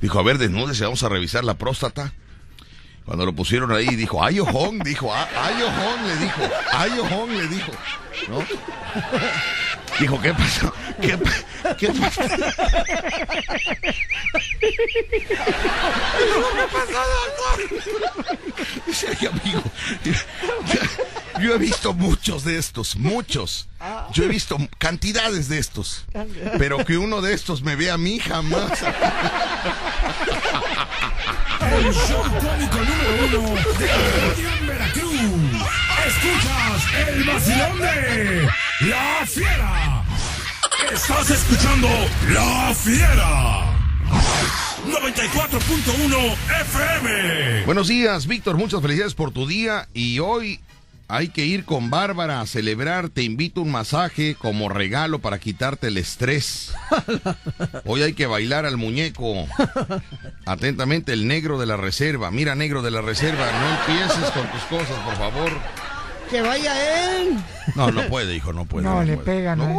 Dijo, a ver, desnúdese, vamos a revisar la próstata. Cuando lo pusieron ahí, dijo, ay, ojón, dijo, "Ah, ay, ojón, le dijo, ay, ojón, le dijo, ¿no? Dijo, ¿qué pasó? ¿Qué, qué pasó? Dijo, ¿qué pasó, doctor? Dice, amigo, yo he visto muchos de estos, muchos. Yo he visto cantidades de estos. Pero que uno de estos me vea a mí jamás. El show cómico número uno de la Veracruz. Escuchas el vacilón de La Fiera. Estás escuchando La Fiera. 94.1 FM. Buenos días, Víctor. Muchas felicidades por tu día. Y hoy hay que ir con Bárbara a celebrar. Te invito a un masaje como regalo para quitarte el estrés. Hoy hay que bailar al muñeco. Atentamente, el negro de la reserva. Mira, negro de la reserva, no empieces con tus cosas, por favor. Que vaya él. No, no puede, hijo, no puede. No, le puede. pegan, ¿eh?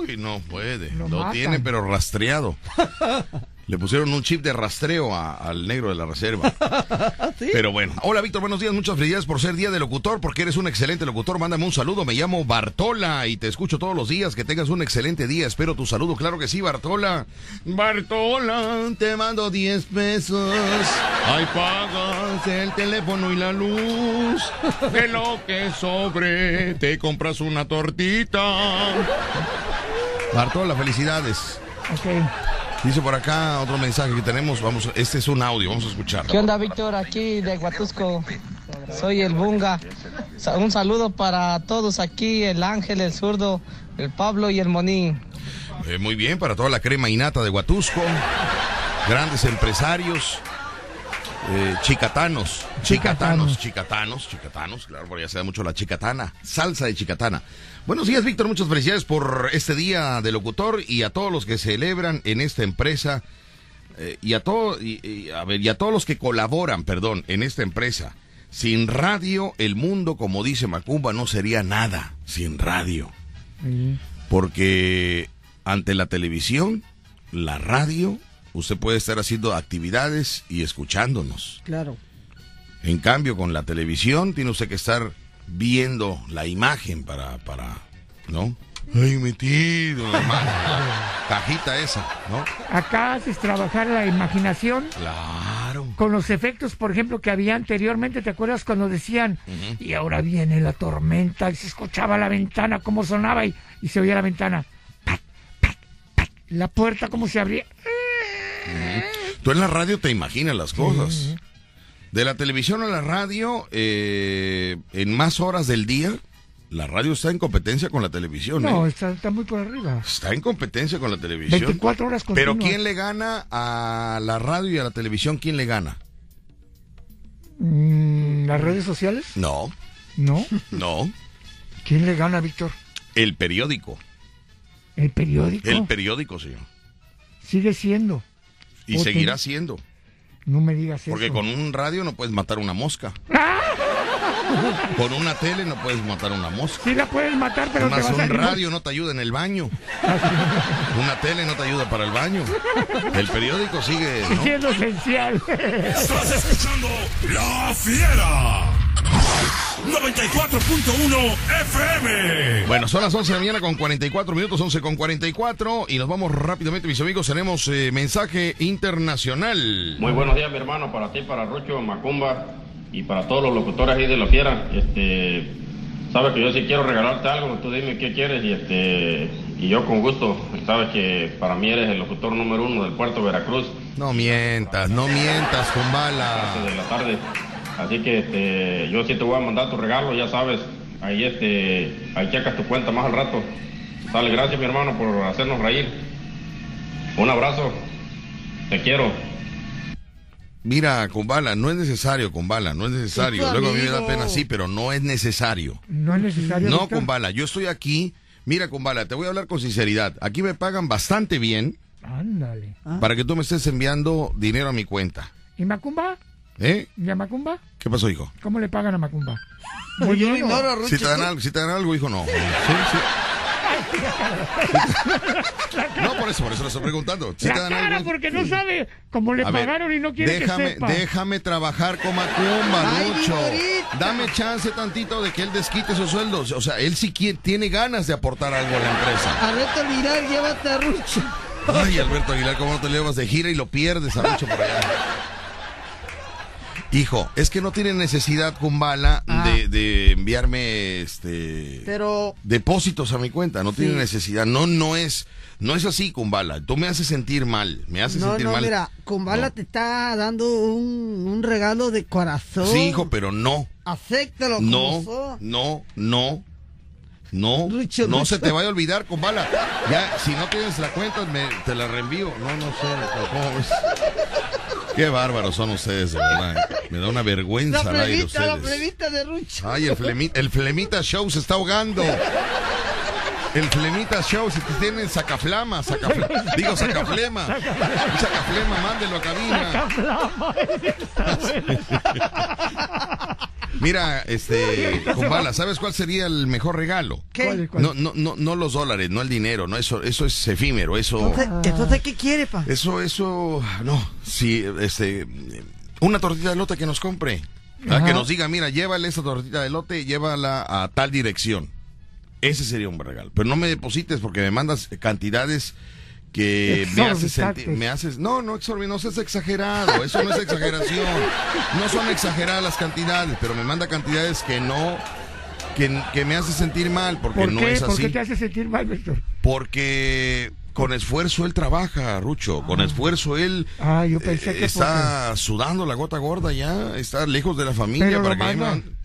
Uy, no puede. Lo Lo, tiene, pero rastreado. Le pusieron un chip de rastreo a- al negro de la reserva. Pero bueno. Hola, Víctor, buenos días. Muchas felicidades por ser día de locutor, porque eres un excelente locutor. Mándame un saludo. Me llamo Bartola y te escucho todos los días. Que tengas un excelente día. Espero tu saludo. Claro que sí, Bartola. Bartola, te mando 10 pesos. Ay, pagas el teléfono y la luz. Que lo que sobre, te compras una tortita. Bartola, felicidades. Dice por acá otro mensaje que tenemos. Vamos, este es un audio, vamos a escuchar. ¿Qué onda, Víctor? Aquí de Huatusco. Soy el Bunga. Un saludo para todos aquí, el Ángel, el Zurdo, el Pablo y el Monín. Eh, muy bien, para toda la crema innata de Huatusco. Grandes empresarios. eh, chicatanos, chicatanos, chicatanos, chicatanos, claro, porque ya se da mucho la chicatana, salsa de chicatana. Buenos días, Víctor, muchas felicidades por este día de locutor y a todos los que celebran en esta empresa eh, y a todo, y, y, a ver, y a todos los que colaboran, perdón, en esta empresa. Sin radio, el mundo, como dice Macumba, no sería nada sin radio. Porque ante la televisión, la radio, usted puede estar haciendo actividades y escuchándonos. Claro. En cambio, con la televisión tiene usted que estar viendo la imagen para, para, ¿no? Ay, metido, la cajita esa, ¿no? Acá haces trabajar la imaginación. Claro. Con los efectos, por ejemplo, que había anteriormente, ¿te acuerdas cuando decían, y ahora viene la tormenta, y se escuchaba la ventana, cómo sonaba, y, y se oía la ventana, pac, pac, pac, la puerta, cómo se abría. Tú en la radio te imaginas las cosas. De la televisión a la radio, eh, en más horas del día, la radio está en competencia con la televisión. No, ¿eh? está, está muy por arriba. Está en competencia con la televisión. 24 horas Pero. ¿quién le gana a la radio y a la televisión? ¿Quién le gana? Mm, ¿Las redes sociales? No, No. no. ¿Quién le gana, Víctor? El periódico. ¿El periódico? El periódico, señor. Sigue siendo. Y seguirá siendo. No me digas Porque eso. con un radio no puedes matar una mosca. Con una tele no puedes matar una mosca. Sí la puedes matar, pero Además, te vas un radio no te ayuda en el baño. Una tele no te ayuda para el baño. El periódico sigue, ¿no? Siendo esencial. Estás escuchando La Fiera. 94.1 FM. Bueno, son las 11 de la mañana con 44 minutos, 11 con 44 y nos vamos rápidamente, mis amigos, tenemos eh, mensaje internacional. Muy buenos días, mi hermano, para ti, para Rucho, Macumba y para todos los locutores ahí de la fiera. Este, sabes que yo sí quiero regalarte algo, tú dime qué quieres y este y yo con gusto. Sabes que para mí eres el locutor número uno del puerto Veracruz. No mientas, no mientas con bala. de la tarde. Así que este, yo sí te voy a mandar tu regalo, ya sabes. Ahí este, ahí checas tu cuenta más al rato. Sale, gracias mi hermano por hacernos reír. Un abrazo. Te quiero. Mira, con bala, no es necesario, con bala, no es necesario. Luego a mí me da pena, sí, pero no es necesario. No es necesario. No, con bala, yo estoy aquí. Mira, con bala, te voy a hablar con sinceridad. Aquí me pagan bastante bien Ándale. para que tú me estés enviando dinero a mi cuenta. ¿Y Macumba? ¿Eh? ¿Y a Macumba? ¿Qué pasó, hijo? ¿Cómo le pagan a Macumba? Muy bien. Si te dan algo, si te dan algo, hijo, no. Sí, sí. No, por eso, por eso lo estoy preguntando. Si la te dan cara, algo, porque no sabe cómo le A ver, pagaron y no quiere déjame, que sepa. déjame trabajar con Macumba, Lucho. Dame chance tantito de que él desquite sus sueldos. O sea, él sí qui- tiene ganas de aportar algo a la empresa. Alberto Mirar, llévate a Rucho. Ay, Alberto Aguilar, ¿cómo no te llevas de gira y lo pierdes a Lucho por allá? Hijo, es que no tiene necesidad con bala Ah. de, de enviarme este Pero depósitos a mi cuenta, no tiene necesidad. No, no es, no es así con bala. Tú me haces sentir mal, me haces no, sentir no, mal. mira, Kumbala te está dando un, un regalo de corazón. Sí, hijo, pero no. Acéptalo como No, son. no, no. No, Lucho, no Lucho. se te vaya a olvidar con bala. Ya, si no tienes la cuenta, me- te la reenvío. No, no sé, pero ¿cómo ves? Qué bárbaros son ustedes, de verdad. Me da una vergüenza La al aire plebita, la ustedes. plebita de Rucho. Ay, el flemita, el flemita show se está ahogando. El flemita show, si te tienen sacaflama, sacaflama, digo sacaflema, sacaflema, mándelo a cabina. Mira, este, Kumbala, ¿sabes cuál sería el mejor regalo? ¿Qué? ¿Cuál, cuál? No, no, no, no los dólares, no el dinero, no eso, eso es efímero, eso. Entonces, entonces, ¿qué quiere, pa? Eso, eso, no, sí, este, una tortita de lote que nos compre. Ah. Que nos diga, mira, llévale esa tortita de lote, llévala a tal dirección. Ese sería un regalo. Pero no me deposites porque me mandas cantidades que me haces sentir, me haces, no, no no seas exagerado, eso no es exageración, no son exageradas las cantidades, pero me manda cantidades que no, que, que me hace sentir mal, porque ¿Por no qué? es ¿Por así. qué te hace sentir mal, Víctor? Porque con esfuerzo él trabaja, Rucho. Con esfuerzo él Ah, yo pensé eh, que está sudando la gota gorda ya, está lejos de la familia Pero para que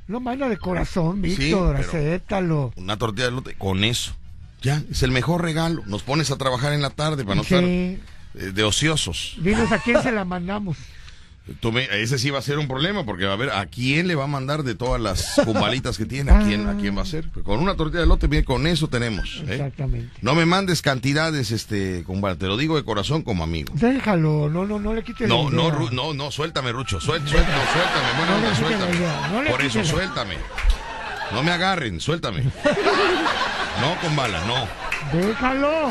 le manda, de corazón, Sí, Víctor, pero- acéptalo. una tortilla de lote. Con eso, ya, es el mejor regalo. Nos pones a trabajar en la tarde para no Sí. estar eh, de ociosos. Dinos a quién se la mandamos. Ese sí va a ser un problema porque va a ver a quién le va a mandar de todas las cumbalitas que tiene, a quién, a quién va a ser. Con una tortilla de lote, bien, con eso tenemos. ¿eh? Exactamente. No me mandes cantidades, este, Kumbala, te lo digo de corazón como amigo. Déjalo, no, no, no le quites No, la no, idea. No, no, suéltame, Rucho. Suel, suel- no, suéltame, bueno, No suéltame. Por eso, la- suéltame. No me agarren, suéltame. No, con bala, no. Déjalo.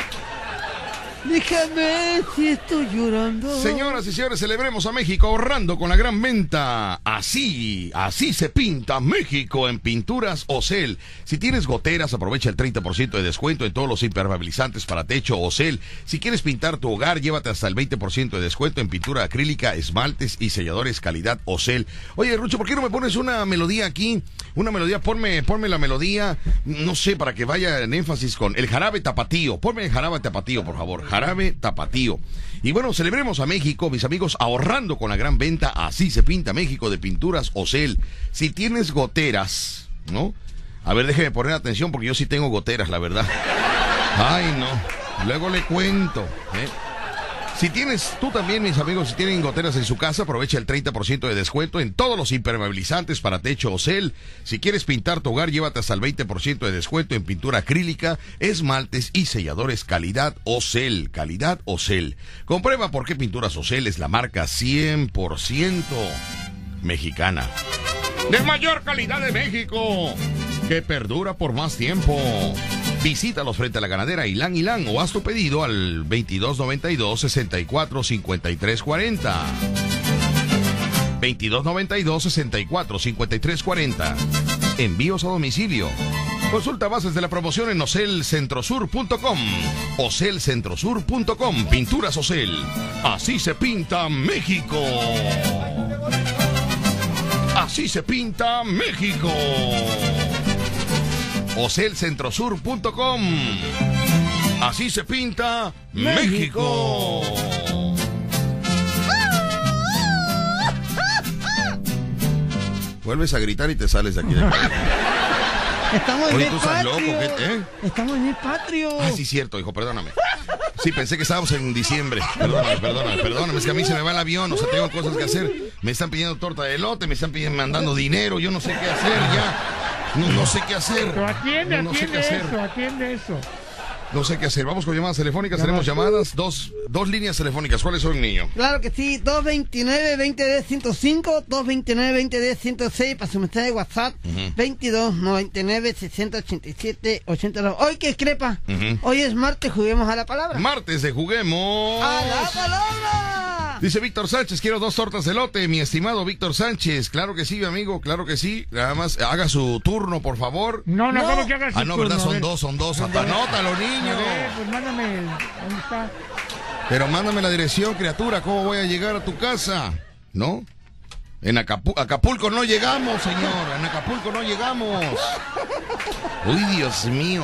Déjame si estoy llorando. Señoras y señores, celebremos a México ahorrando con la gran venta. Así, así se pinta México en pinturas Ocel. Si tienes goteras, aprovecha el 30% de descuento en todos los impermeabilizantes para techo Ocel. Si quieres pintar tu hogar, llévate hasta el 20% de descuento en pintura acrílica, esmaltes y selladores calidad Ocel. Oye, Rucho, ¿por qué no me pones una melodía aquí? Una melodía, ponme, ponme la melodía, no sé, para que vaya en énfasis con el jarabe tapatío. Ponme el jarabe tapatío, por favor. Jarabe tapatío. Y bueno, celebremos a México, mis amigos, ahorrando con la gran venta. Así se pinta México de pinturas Ocel. Si tienes goteras, ¿no? A ver, déjeme poner atención porque yo sí tengo goteras, la verdad. Ay, no. Luego le cuento. ¿eh? Si tienes, tú también, mis amigos, si tienen goteras en su casa, aprovecha el 30% de descuento en todos los impermeabilizantes para techo Ocel. Si quieres pintar tu hogar, llévate hasta el 20% de descuento en pintura acrílica, esmaltes y selladores calidad Ocel. Calidad Ocel. Comprueba por qué Pinturas Ocel es la marca 100% mexicana. De mayor calidad de México, que perdura por más tiempo. Visítalos frente a la ganadera Ilán Ilán o haz tu pedido al 2292 64 53 40. 2292 64 53 40. Envíos a domicilio. Consulta bases de la promoción en ocelcentrosur.com. Ocelcentrosur.com. Pinturas Ocel. Así se pinta México. Así se pinta México. Ocelcentrosur.com. Así se pinta México. Vuelves a gritar y te sales de aquí. De acá. Estamos en Oye, tú estás patrio. loco, ¿qué- eh? Estamos en el patrio. Ah, sí, cierto, hijo, perdóname. Sí, pensé que estábamos en diciembre. Perdóname, perdóname, perdóname. Es que a mí se me va el avión, o sea, tengo cosas que hacer. Me están pidiendo torta de elote, me están pidiendo, mandando dinero, yo no sé qué hacer ya. No, no sé qué hacer. Pero atiende, No, no sé atiende qué hacer. eso, atiende eso. No sé qué hacer. Vamos con llamadas telefónicas. Tenemos llamadas, dos, dos líneas telefónicas. ¿Cuáles son, niño? Claro que sí, 229-2010-105, 229-2010-106 para su mensaje de WhatsApp, 2299-687-89. Hoy que crepa, Ujú. hoy es martes, juguemos a la palabra. Martes de Juguemos. ¡A la palabra! Dice Víctor Sánchez, quiero dos tortas de lote, mi estimado Víctor Sánchez. Claro que sí, mi amigo, claro que sí. Nada más haga su turno, por favor. No, no, ¿cómo que hagas Ah, su no, turno? ¿verdad? Son dos, son dos. Anótalo, niño. A ver, pues mándame. ¿Dónde está? Pero mándame la dirección, criatura, ¿cómo voy a llegar a tu casa? ¿No? En Acapu- Acapulco no llegamos, señor. En Acapulco no llegamos. Uy, Dios mío.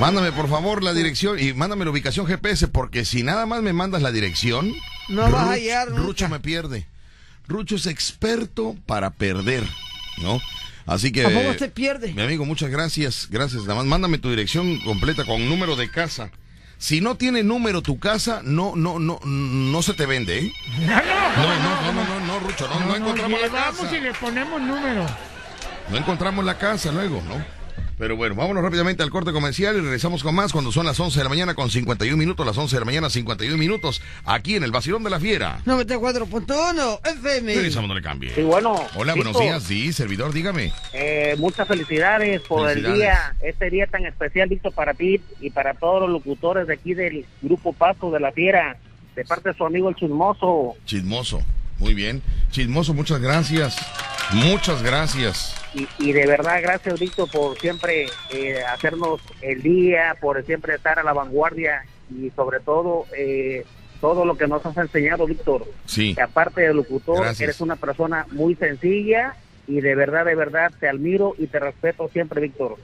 Mándame, por favor, la dirección y mándame la ubicación GPS, porque si nada más me mandas la dirección, No vas a Ruch-. Rucho me pierde. Rucho es experto para perder, ¿no? Así que... ¿A poco se pierde? Mi amigo, muchas gracias. Gracias. Nada más mándame tu dirección completa con número de casa. Si no tiene número tu casa, no, no, no, no se te vende, ¿eh? No, No, no, no, no, no, no, Rucho, no, no encontramos la casa. y le ponemos número. No encontramos la casa luego, ¿no? Pero bueno, vámonos rápidamente al corte comercial y regresamos con más cuando son las 11 de la mañana con 51 minutos, las 11 de la mañana 51 minutos, aquí en el Vacilón de la Fiera. 94.1 FM. Regresamos, no le cambie. Sí, bueno. Hola, buenos días, sí, servidor, dígame. eh, muchas felicidades por el día, este día tan especial, Víctor, para ti y para todos los locutores de aquí del Grupo Paso de la Fiera, de parte de su amigo el Chismoso. Chismoso, muy bien. Chismoso, muchas gracias. Muchas gracias. Y, y de verdad, gracias, Víctor, por siempre eh, hacernos el día, por siempre estar a la vanguardia y sobre todo eh, todo lo que nos has enseñado, Víctor. Sí. Que aparte de locutor, Gracias. eres una persona muy sencilla y de verdad, de verdad, te admiro y te respeto siempre, Víctor.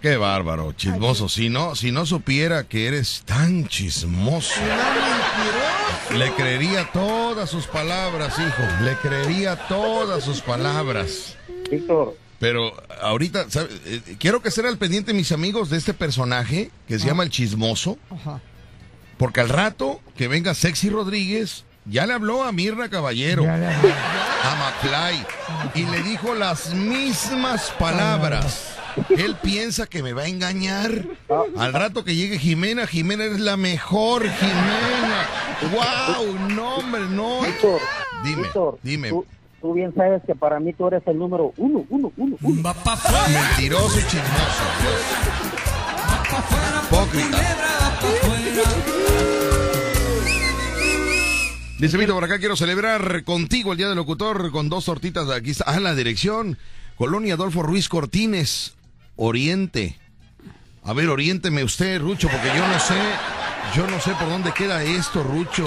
Qué bárbaro, chismoso. Si no, si no supiera que eres tan chismoso, le creería todas sus palabras, hijo. Le creería todas sus palabras. Víctor. Pero ahorita, ¿sabe? Eh, quiero que estén al pendiente mis amigos de este personaje que se llama el chismoso. Ajá. Porque al rato que venga Sexy Rodríguez, ya le habló a Mirna Caballero, a McFly, y le dijo las mismas palabras. Él piensa que me va a engañar. Al rato que llegue Jimena, Jimena es la mejor Jimena. ¡Wow! No, hombre, no. Dime, Víctor, dime. Tú, tú bien sabes que para mí tú eres el número uno, uno, uno, uno. Mentiroso y chismoso. Hipócrita. Dice Vito, por acá quiero celebrar contigo el Día del Locutor con dos tortitas de aquí. está. Ah, la dirección. Colonia Adolfo Ruiz Cortines, Oriente. A ver, oriénteme usted, Rucho, porque yo no sé, yo no sé por dónde queda esto, Rucho.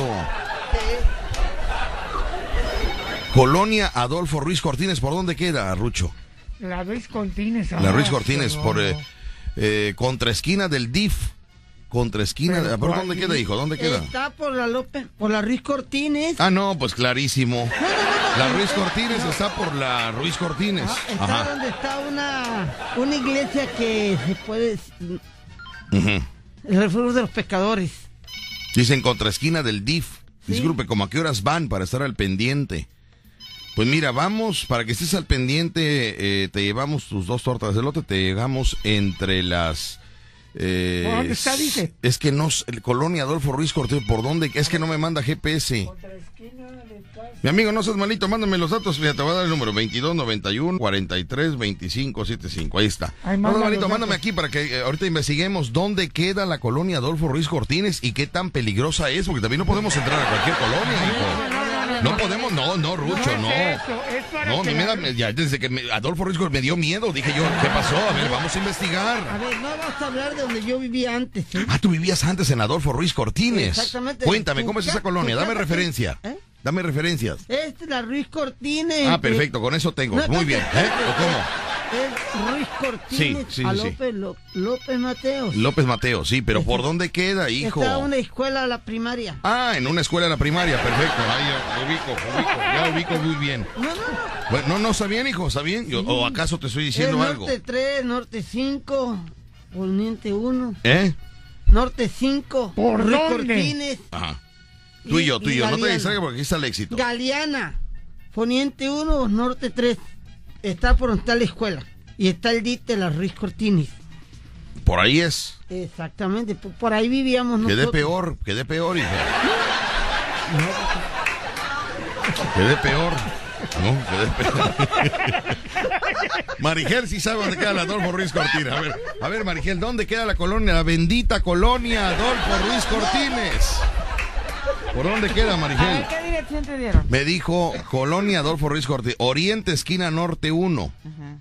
Colonia Adolfo Ruiz Cortines, ¿por dónde queda, Rucho? La Luis Cortines. La ah, Ruiz Cortines, no, por eh, eh, contraesquina del DIF. Contraesquina, Pero, ¿por dónde queda, hijo? ¿Dónde queda? Está por la López, por la Ruiz Cortines. Ah, no, pues clarísimo. La Ruiz Cortines está por la Ruiz Cortines. Está Ajá. donde está una, una iglesia que se puede... El refugio de los pescadores. Dicen contraesquina del DIF. Disculpe, ¿como a qué horas van para estar al pendiente? Pues mira, vamos, para que estés al pendiente, eh, te llevamos tus dos tortas de lote, te llegamos entre las... eh, ¿Por dónde está, dice? Es que no, el Colonia Adolfo Ruiz Cortines, ¿por dónde? Es que no me manda GPS. Mi amigo, no seas malito, mándame los datos. Mira, te voy a dar el número 2291 43 25 75. Ahí está. Ahí no malito, mándame aquí para que eh, ahorita investiguemos dónde queda la colonia Adolfo Ruiz Cortines y qué tan peligrosa es, porque también no podemos entrar a cualquier colonia, hijo. No podemos, no, no, Rucho, no. Eso, es para No, a que mí me la- da, ya desde que me- Adolfo Ruiz me dio miedo, dije yo, ¿qué pasó? A ver, vamos a investigar. A ver, no vamos a hablar de donde yo vivía antes. ¿eh? Ah, tú vivías antes en Adolfo Ruiz Cortines. Exactamente. Cuéntame, ¿cómo es esa colonia? Dame referencia. ¿Eh? Dame referencias. Esta es la Ruiz Cortines. Ah, perfecto, con eso tengo. Muy bien. ¿Eh? ¿O cómo? Es Ruiz Cortines Sí, sí, a sí, sí. López, López Mateos. López Mateo, sí, pero ¿por dónde queda, hijo? Está una escuela, la primaria. Ah, en una escuela de la primaria, perfecto. Ahí ya ubico, ubico, ya ubico muy bien. No, no, no. Bueno, no, no está bien, hijo, está bien. Yo- ¿O acaso te estoy Es diciendo algo? norte 3, norte 5, poniente 1, ¿Eh? norte 5, ¿Por Ruiz dónde? Cortines, Ajá. Tú y yo, tú y yo. No te Galeana. distraigas porque aquí está el éxito. Galeana, poniente 1, norte 3. Está por donde está la escuela. Y está el DIT de la Ruiz Cortines. Por ahí es. Exactamente, por, ahí vivíamos Quedé nosotros. peor, quedé peor, hijo. Quedé peor. No, quedé peor. Marigel sí sabe dónde queda la Adolfo Ruiz Cortines. A ver, a ver, Marigel, ¿dónde queda la colonia? La bendita colonia Adolfo Ruiz Cortines. ¿Por dónde queda, Marigel? ¿qué dirección te dieron? Me dijo Colonia Adolfo Ruiz Cortines, Oriente, esquina norte 1, Ajá,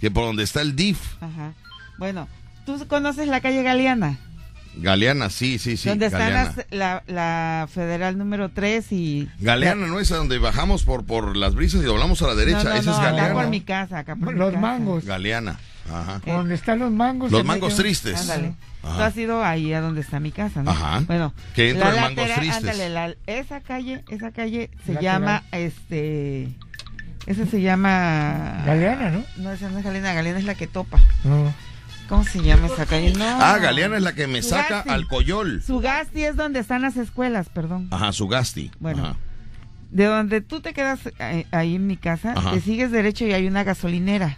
que por donde está el DIF. ajá. Bueno, ¿tú conoces la calle Galeana? Galeana, sí, sí, sí. donde Galeana. las- la, la federal número 3 y... Galeana no es a donde bajamos por, por las brisas y doblamos a la derecha. No, no, Esa no, es acá Galeana. por mi casa, acá por mi Los casa. mangos. Galeana. Ajá. Eh, Donde están los mangos. Los mangos tristes. Ándale. Ajá. Tú has ido ahí a donde está mi casa, ¿no? Ajá. Bueno, Que entro la en Mangos lateral- Tristes. Ándale, la- esa calle, esa calle se Lateral. llama, este, ese se llama... Galeana, ¿no? No, esa no es Galeana, Galeana es la que topa. No. ¿Cómo se llama esa calle? No. Ah, Galeana es la que me saca Sugasti. al coyol. Sugasti es donde están las escuelas, perdón. Ajá, Sugasti. Bueno. Ajá. De donde tú te quedas eh, ahí en mi casa, Ajá. te sigues derecho y hay una gasolinera.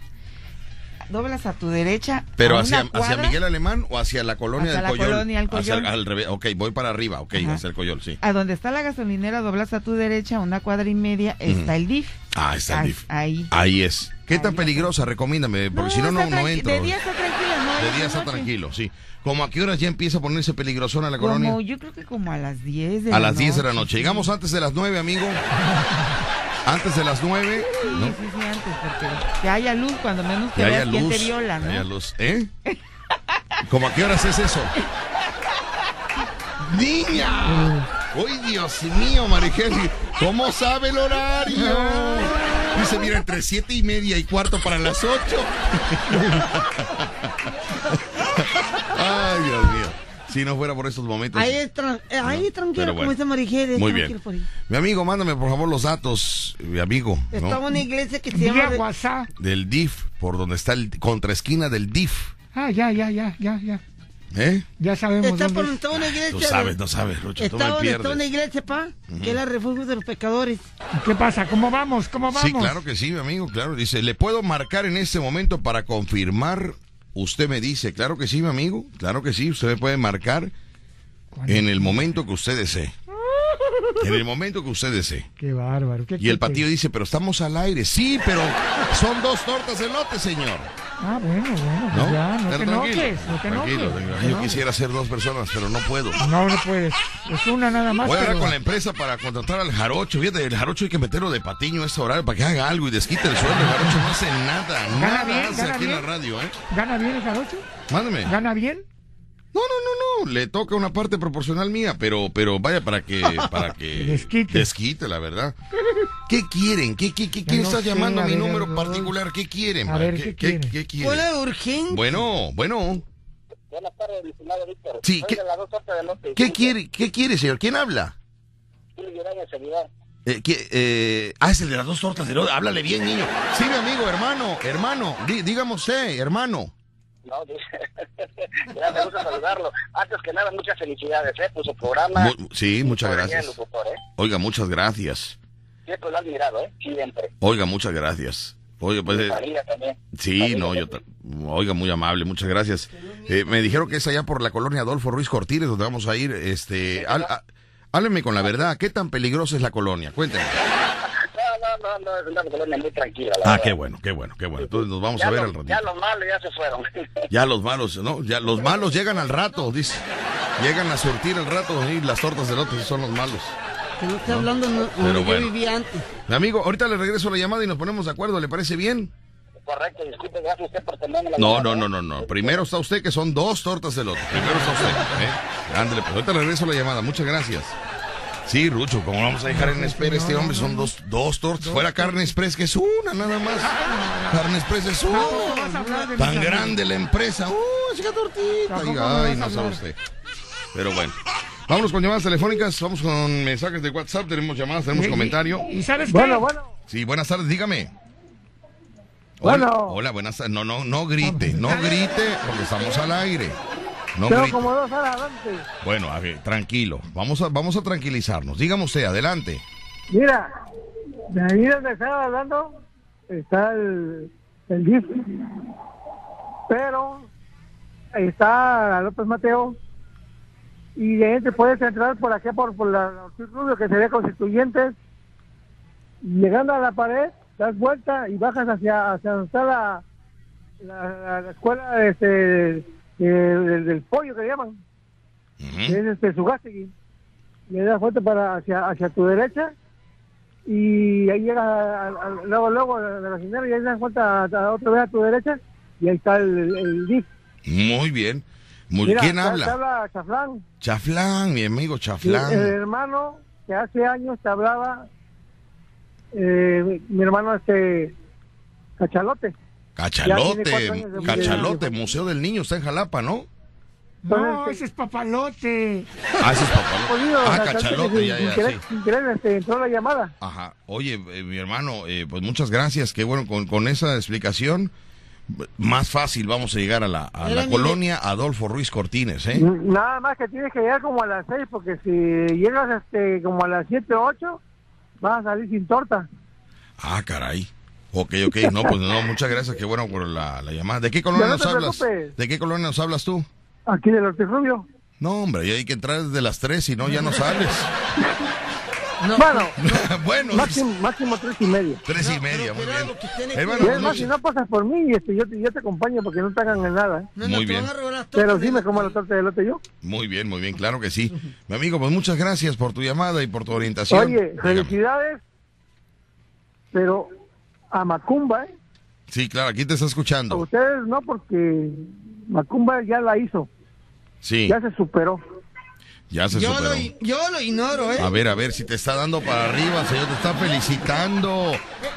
Doblas a tu derecha. Pero a hacia, cuadra, hacia Miguel Alemán o hacia la colonia Hacia del la Coyol. colonia Hacia- Coyol. al revés. Ok, voy para arriba. Ok, Ajá. hacia el Coyol, sí. A donde está la gasolinera, doblas a tu derecha, a una cuadra y media, está el DIF. Ah, está el DIF. Ahí. Ahí es. ¿Qué tan peligrosa? Recomiéndame, porque si no, no, no entro. De día está tranquila, no. De día está noche. tranquilo, sí. ¿Como a qué horas ya empieza a ponerse peligrosona la colonia? Como, yo creo que como a las 10 de A la las 10 de la noche, noche. sí. Llegamos antes de las 9, amigo. Antes de las 9. Sí, ¿no? sí, sí, antes, porque que haya luz, cuando menos que Que haya veas quién luz. te viola, que ¿no? haya luz. ¿Eh? ¿Cómo a qué horas es eso? ¡Niña! ¡Uy, Dios mío, Marigeli! ¿Cómo sabe el horario? Dice, mira, entre siete y media y cuarto para las ocho. Si no fuera por estos momentos. Ahí, es tran- eh, ahí tranquilo, pero bueno. como dice Marijeres. Muy tranquilo bien. por ahí. Mi amigo, mándame por favor los datos, mi amigo. ¿no? Está una iglesia que se llama... WhatsApp. Del DIF, por donde está el contraesquina del DIF. Ah, ya, ya, ya, ya, ya. ¿Eh? Ya sabemos Está por dónde está una iglesia... Tú sabes, no sabes, tú Está me donde está una iglesia, pa, que es la refugio de los pecadores. ¿Qué pasa? ¿Cómo vamos? ¿Cómo vamos? Sí, claro que sí, mi amigo, claro. Dice, ¿le puedo marcar en este momento para confirmar? Usted me dice, claro que sí, mi amigo, claro que sí, usted me puede marcar en el momento que usted desee. En el momento que usted desee. Qué bárbaro. ¿Qué Y el qué- patillo dice, pero estamos al aire. Sí, pero son dos tortas de lote, señor. Ah, bueno, bueno, pues ¿No? ya, no te no te no te Yo quisiera ser dos personas, pero no puedo. No, no puedes. Es una nada más. Voy a hablar pero- con la empresa para contratar al jarocho. Fíjate, el jarocho hay que meterlo de patiño a esta hora para que haga algo y desquite el sueldo. El jarocho no hace nada, Gana nada bien, hace gana aquí en la bien. radio, ¿eh? ¿Gana bien el jarocho? Mándame. ¿Gana bien? No, no, no, no. Le toca una parte proporcional mía, pero, pero vaya para que, para que Desquite. desquite, la verdad. ¿Qué quieren? ¿Qué, qué, qué, quién no está sé, llamando a mi ver, número particular? ¿Qué quieren? A ver, ¿Qué, ¿qué qué, quieren? qué quieren? Hola, urgente. Bueno, bueno. Buenas tardes, mi estimado Víctor. Sí, ¿qué-. ¿Qué quiere, qué quiere, señor? ¿Quién habla? Eh, ¿qué- eh, ah, es el de las dos tortas de lote. Háblale bien, niño. Sí, mi amigo, hermano, hermano. Dí- dígame usted, hermano. No, ya me gusta saludarlo. Antes que nada, muchas felicidades, ¿eh? Por su programa. Mu- sí, muchas gracias. locutor, ¿eh? Oiga, muchas gracias. Siempre lo he admirado, ¿eh? Siempre. Oiga, muchas gracias. Oiga, pues. Eh, familia también. Sí, no, yo. Oiga, muy amable, muchas gracias. Eh, me dijeron que es allá por la colonia Adolfo Ruiz Cortines donde vamos a ir. Este. há- há- Hábleme con la verdad. ¿Qué tan peligrosa es la colonia? Cuénteme. No, no, no, no, es una colonia muy tranquila. la Ah, verdad. qué bueno, qué bueno, qué bueno. Entonces nos vamos ya a ver los- al ratito. Ya los malos ya se fueron. Ya los malos, ¿no? Ya los malos llegan al rato, dice. Llegan a surtir el rato y las tortas de lote son los malos. Que no esté hablando no, Pero bueno. yo vivía antes. Mi amigo, ahorita le regreso la llamada y nos ponemos de acuerdo, ¿le parece bien? Correcto, disculpe, gracias a usted por tenerme la No, llamada, no, ¿eh? no, no, no. Primero está usted que son dos tortas de lote. Primero está usted, ¿eh? Ándale, pues ahorita le regreso la llamada. Muchas gracias. Sí, Rucho, como vamos a dejar en espera este hombre, son dos, dos tortas. Fuera Carne Express, que es una nada más. Carne Express es una. Tan grande la empresa. ¡Uh, chica tortita! Ay, vas a no sabe usted. Pero bueno. Vámonos con llamadas telefónicas, vamos con mensajes de WhatsApp, tenemos llamadas, tenemos Y- comentario. ¿Y sabes qué? Bueno, bueno. Sí, buenas tardes, dígame. Hola, Bueno. hola, buenas tardes. No, no, no grite, no grite, porque estamos al aire. No Tengo como dos horas antes. Bueno, a ver, tranquilo. Vamos a, vamos a tranquilizarnos. Dígame usted, adelante. Mira, de ahí donde estaba hablando está el, el DIF. Pero ahí está López Mateo. Y de ahí te puedes entrar por acá, por, por la Rubio, que sería Constituyentes. Llegando a la pared, das vuelta y bajas hacia, hacia donde está la, la, la escuela este, eh, del, del pollo que le llaman. que es este Sugastegui. Le das vuelta para hacia, hacia tu derecha y ahí llegas a- a- a- luego luego de la gasolinera y ahí das vuelta a, a otra vez a tu derecha y ahí está el, el DIF. Muy bien. Muy, Mira, ¿Quién habla? Te habla Chaflán. Chaflán, mi amigo El, Chaflán. el hermano que hace años te hablaba, eh, mi hermano este Cachalote. Cachalote, Cachalote, Museo del Niño, está en Jalapa, ¿no? No, ese es papalote. Ah, ese es papalote. Ah, Cachalote, ya, ya, querer- sí. sin querer, este, entró la llamada. Ajá. Oye, eh, mi hermano, eh, pues muchas gracias. Qué bueno, con, con esa explicación, más fácil vamos a llegar a la, a la colonia Adolfo Ruiz Cortines, ¿eh? Nada más que tienes que llegar como a las 6, porque si llegas este como a las 7 o 8, vas a salir sin torta. Ah, caray. Ok, ok, no, pues no, muchas gracias, qué bueno por la, la llamada. ¿De qué colonia No, no nos hablas? preocupes. ¿De qué colonia nos hablas tú? Aquí del Hortirrubio. No, hombre, ya hay que entrar desde las tres, si no, ya no sales. bueno, bueno, máximo, máximo tres y media. tres y media, muy bien. Hermano, es más, si no pasas por mí, este, yo, te, yo te acompaño porque no te hagan en nada. ¿eh? Muy bien. Pero sí me como la torta de elote yo. Muy bien, muy bien, claro que sí. Mi amigo, pues muchas gracias por tu llamada y por tu orientación. Oye, Dígame. felicidades, pero a Macumba, ¿eh? Sí, claro, aquí te está A escuchando. ustedes no, porque Macumba ya la hizo, Sí, ya se superó. ya se Yo superó. lo, yo lo ignoro, ¿eh? A ver, a ver, si te está dando para arriba, señor, te está felicitando.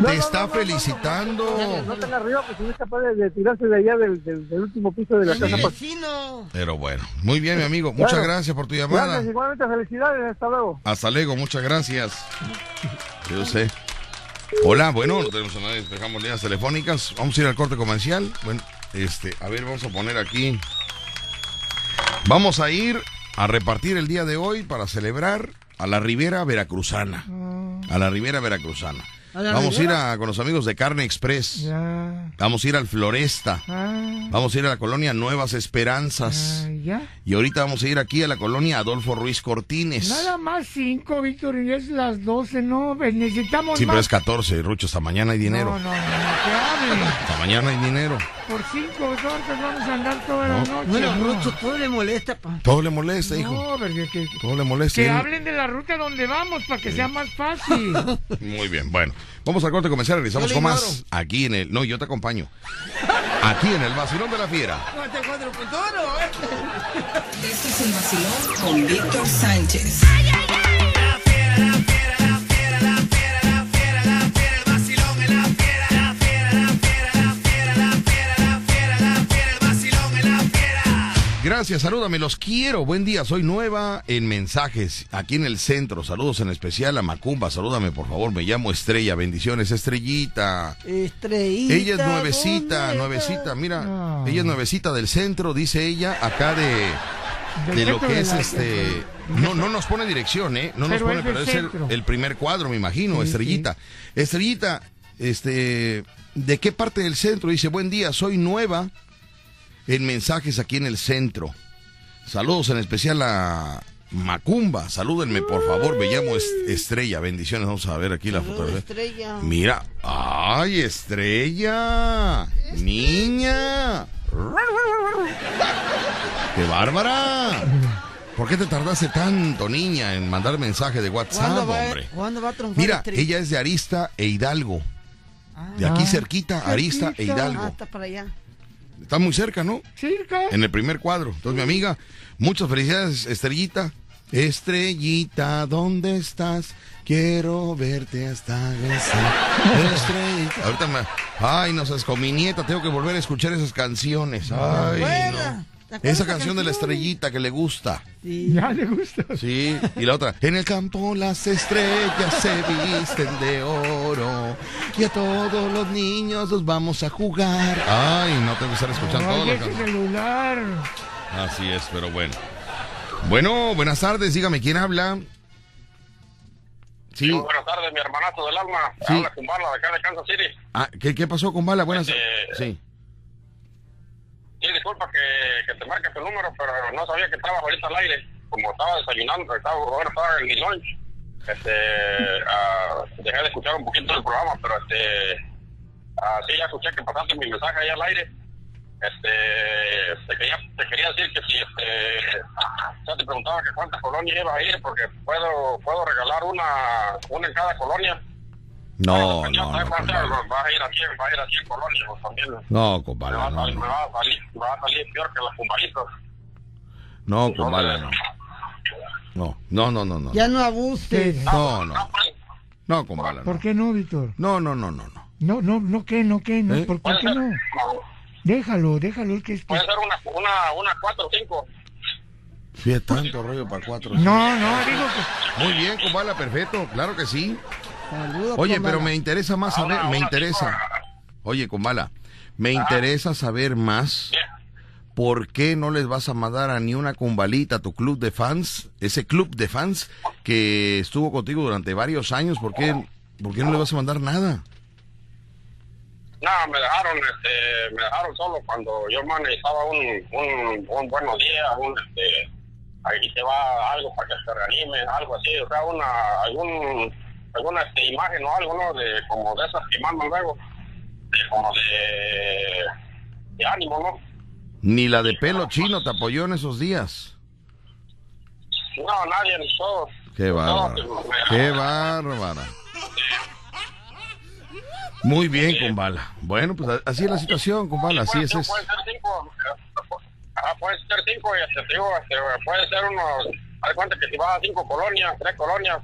Te está felicitando. No tan arriba, pues si no es capaz de, de tirarse de allá del, del- del último piso de la casa. pues. Pero bueno, muy bien, mi amigo. Muchas Claro. gracias por tu llamada. Gracias, igualmente felicidades, hasta luego. Hasta luego, muchas gracias. Yo sé. Hola, bueno, no tenemos a nadie, dejamos líneas telefónicas. Vamos a ir al corte comercial. Bueno, este, a ver, vamos a poner aquí. Vamos a ir a repartir el día de hoy para celebrar a la Ribera Veracruzana. A la Ribera Veracruzana. ¿A la Vamos a ir a, con los amigos de Carne Express. Ya. Vamos a ir al Floresta. Ah, Vamos a ir a la colonia Nuevas Esperanzas. ya. Y ahorita vamos a ir aquí a la colonia Adolfo Ruiz Cortines. Nada más cinco, Víctor, y es las doce, no, Pues necesitamos Sí, pero es 14, Rucho, hasta mañana hay dinero. No, no, no, no. Hasta mañana hay dinero. Por cinco tortas vamos a andar toda la No. noche. Bueno, no. Rucho, todo le molesta, pa. Todo le molesta, hijo. No, porque que, Todo le molesta. que hablen de la ruta donde vamos para que sea más fácil. Muy bien, bueno. Vamos al corte comercial, regresamos con más. ignoro. Aquí en el... No, yo te acompaño. Aquí en el Vacilón de la Fiera. Este es el vacilón con Víctor Sánchez. Gracias, salúdame, los quiero. Buen día, soy nueva en mensajes aquí en el centro. Saludos en especial a Macumba, salúdame por favor. Me llamo Estrella, bendiciones, Estrellita. Estrellita. Ella es nuevecita, ¿dónde nuevecita, mira, Ah. ella es nuevecita del centro, dice ella, acá de, de lo que es este, no, no nos pone dirección, eh, no nos Pero pone, es pero es el, primer cuadro, me imagino, Sí, Estrellita. Estrellita, este, ¿de qué parte del centro? Dice, buen día, soy nueva en mensajes aquí en el centro. Saludos en especial a Macumba, salúdenme por favor, me llamo Es- Estrella, bendiciones, vamos a ver aquí la fotografía. Estrella. Mira, ay, estrella, niña. ¡Qué bárbara! ¿Por qué te tardaste tanto, niña, en mandar mensaje de WhatsApp, ¿Cuándo va, hombre? ¿Cuándo va a Mira, ella es de Arista e Hidalgo. De aquí Ah. cerquita, Arista e. Hidalgo. Está para allá. Está muy cerca, ¿no? Cerca. En el primer cuadro. Entonces, mi amiga, muchas felicidades, Estrellita. Estrellita, ¿dónde estás? Quiero verte hasta besar. Estrellita. Ahorita me... Ay, no sabes, con mi nieta tengo que volver a escuchar esas canciones. Ay, no. Esa canción de la estrellita que le gusta. Ya le gusta. Sí, y la otra. En el campo las estrellas se visten de oro y a todos los niños los vamos a jugar. Ay, no tengo que estar escuchando las ese celular. Así es, pero bueno. Bueno, buenas tardes, dígame quién habla. Sí. Buenas tardes, mi hermanazo del alma. Sí. Habla con Barla de acá de Kansas City. Ah, ¿qué, qué pasó con Bala? Buenas Este- Sí. Disculpa que, te marque tu número, pero no sabía que estabas ahorita al aire. Como estaba desayunando, estaba, estaba en mi lunch. Este, ah, dejé de escuchar un poquito el programa, pero este, ah, sí, ya escuché que pasaste mi mensaje ahí al aire. Este, te quería, te quería decir que si, este, ya te preguntaba que cuántas colonias iba a ir, porque puedo, puedo regalar una, una en cada colonia. No, no, no, va, a con ser- Bala. va a ir a 100, va a ir a 100 colonias pues, también. No, Me a no, me no. va a salir, me va a salir peor que las cumbalitos. No, con Bala, no. No, no, no, no, no. Ya no abuses. No, no. No, con Bala, no. ¿Por qué no, Víctor? No, no, no, no, no. No, no, no, ¿qué? No, ¿qué? No, ¿Eh? ¿por, qué no? Déjalo, déjalo, el que es que... Puede ser una, una, una 4 o 5. Fíjate, tanto rollo para cuatro. No, no, digo que... Muy bien, con Bala, perfecto, claro que sí. Saludos, Oye, Comala. pero me interesa más saber, me interesa. Oye, Kumbala, me interesa saber más. ¿Por qué no les vas a mandar a ni una cumbalita a tu club de fans? Ese club de fans que estuvo contigo durante varios años, ¿por qué, por qué no le vas a mandar nada? No, me dejaron, este, me dejaron solo cuando yo necesitaba un, un, un buenos días, un, este, ahí te va algo para que se reanime, algo así, o sea, una, algún, alguna este, imagen o algo, ¿no? De, como de esas que mandan luego, de, como de, de ánimo, ¿no? Ni la de pelo chino te apoyó en esos días. No, nadie, ni todos. Qué bárbara. Qué bárbara. Muy bien, Kumbala. Bueno, pues así es la situación, Kumbala, así es. Puede ser cinco, ah, puede ser cinco y este, te digo, este, puede ser unos, haz de cuenta que si vas a cinco colonias, tres colonias,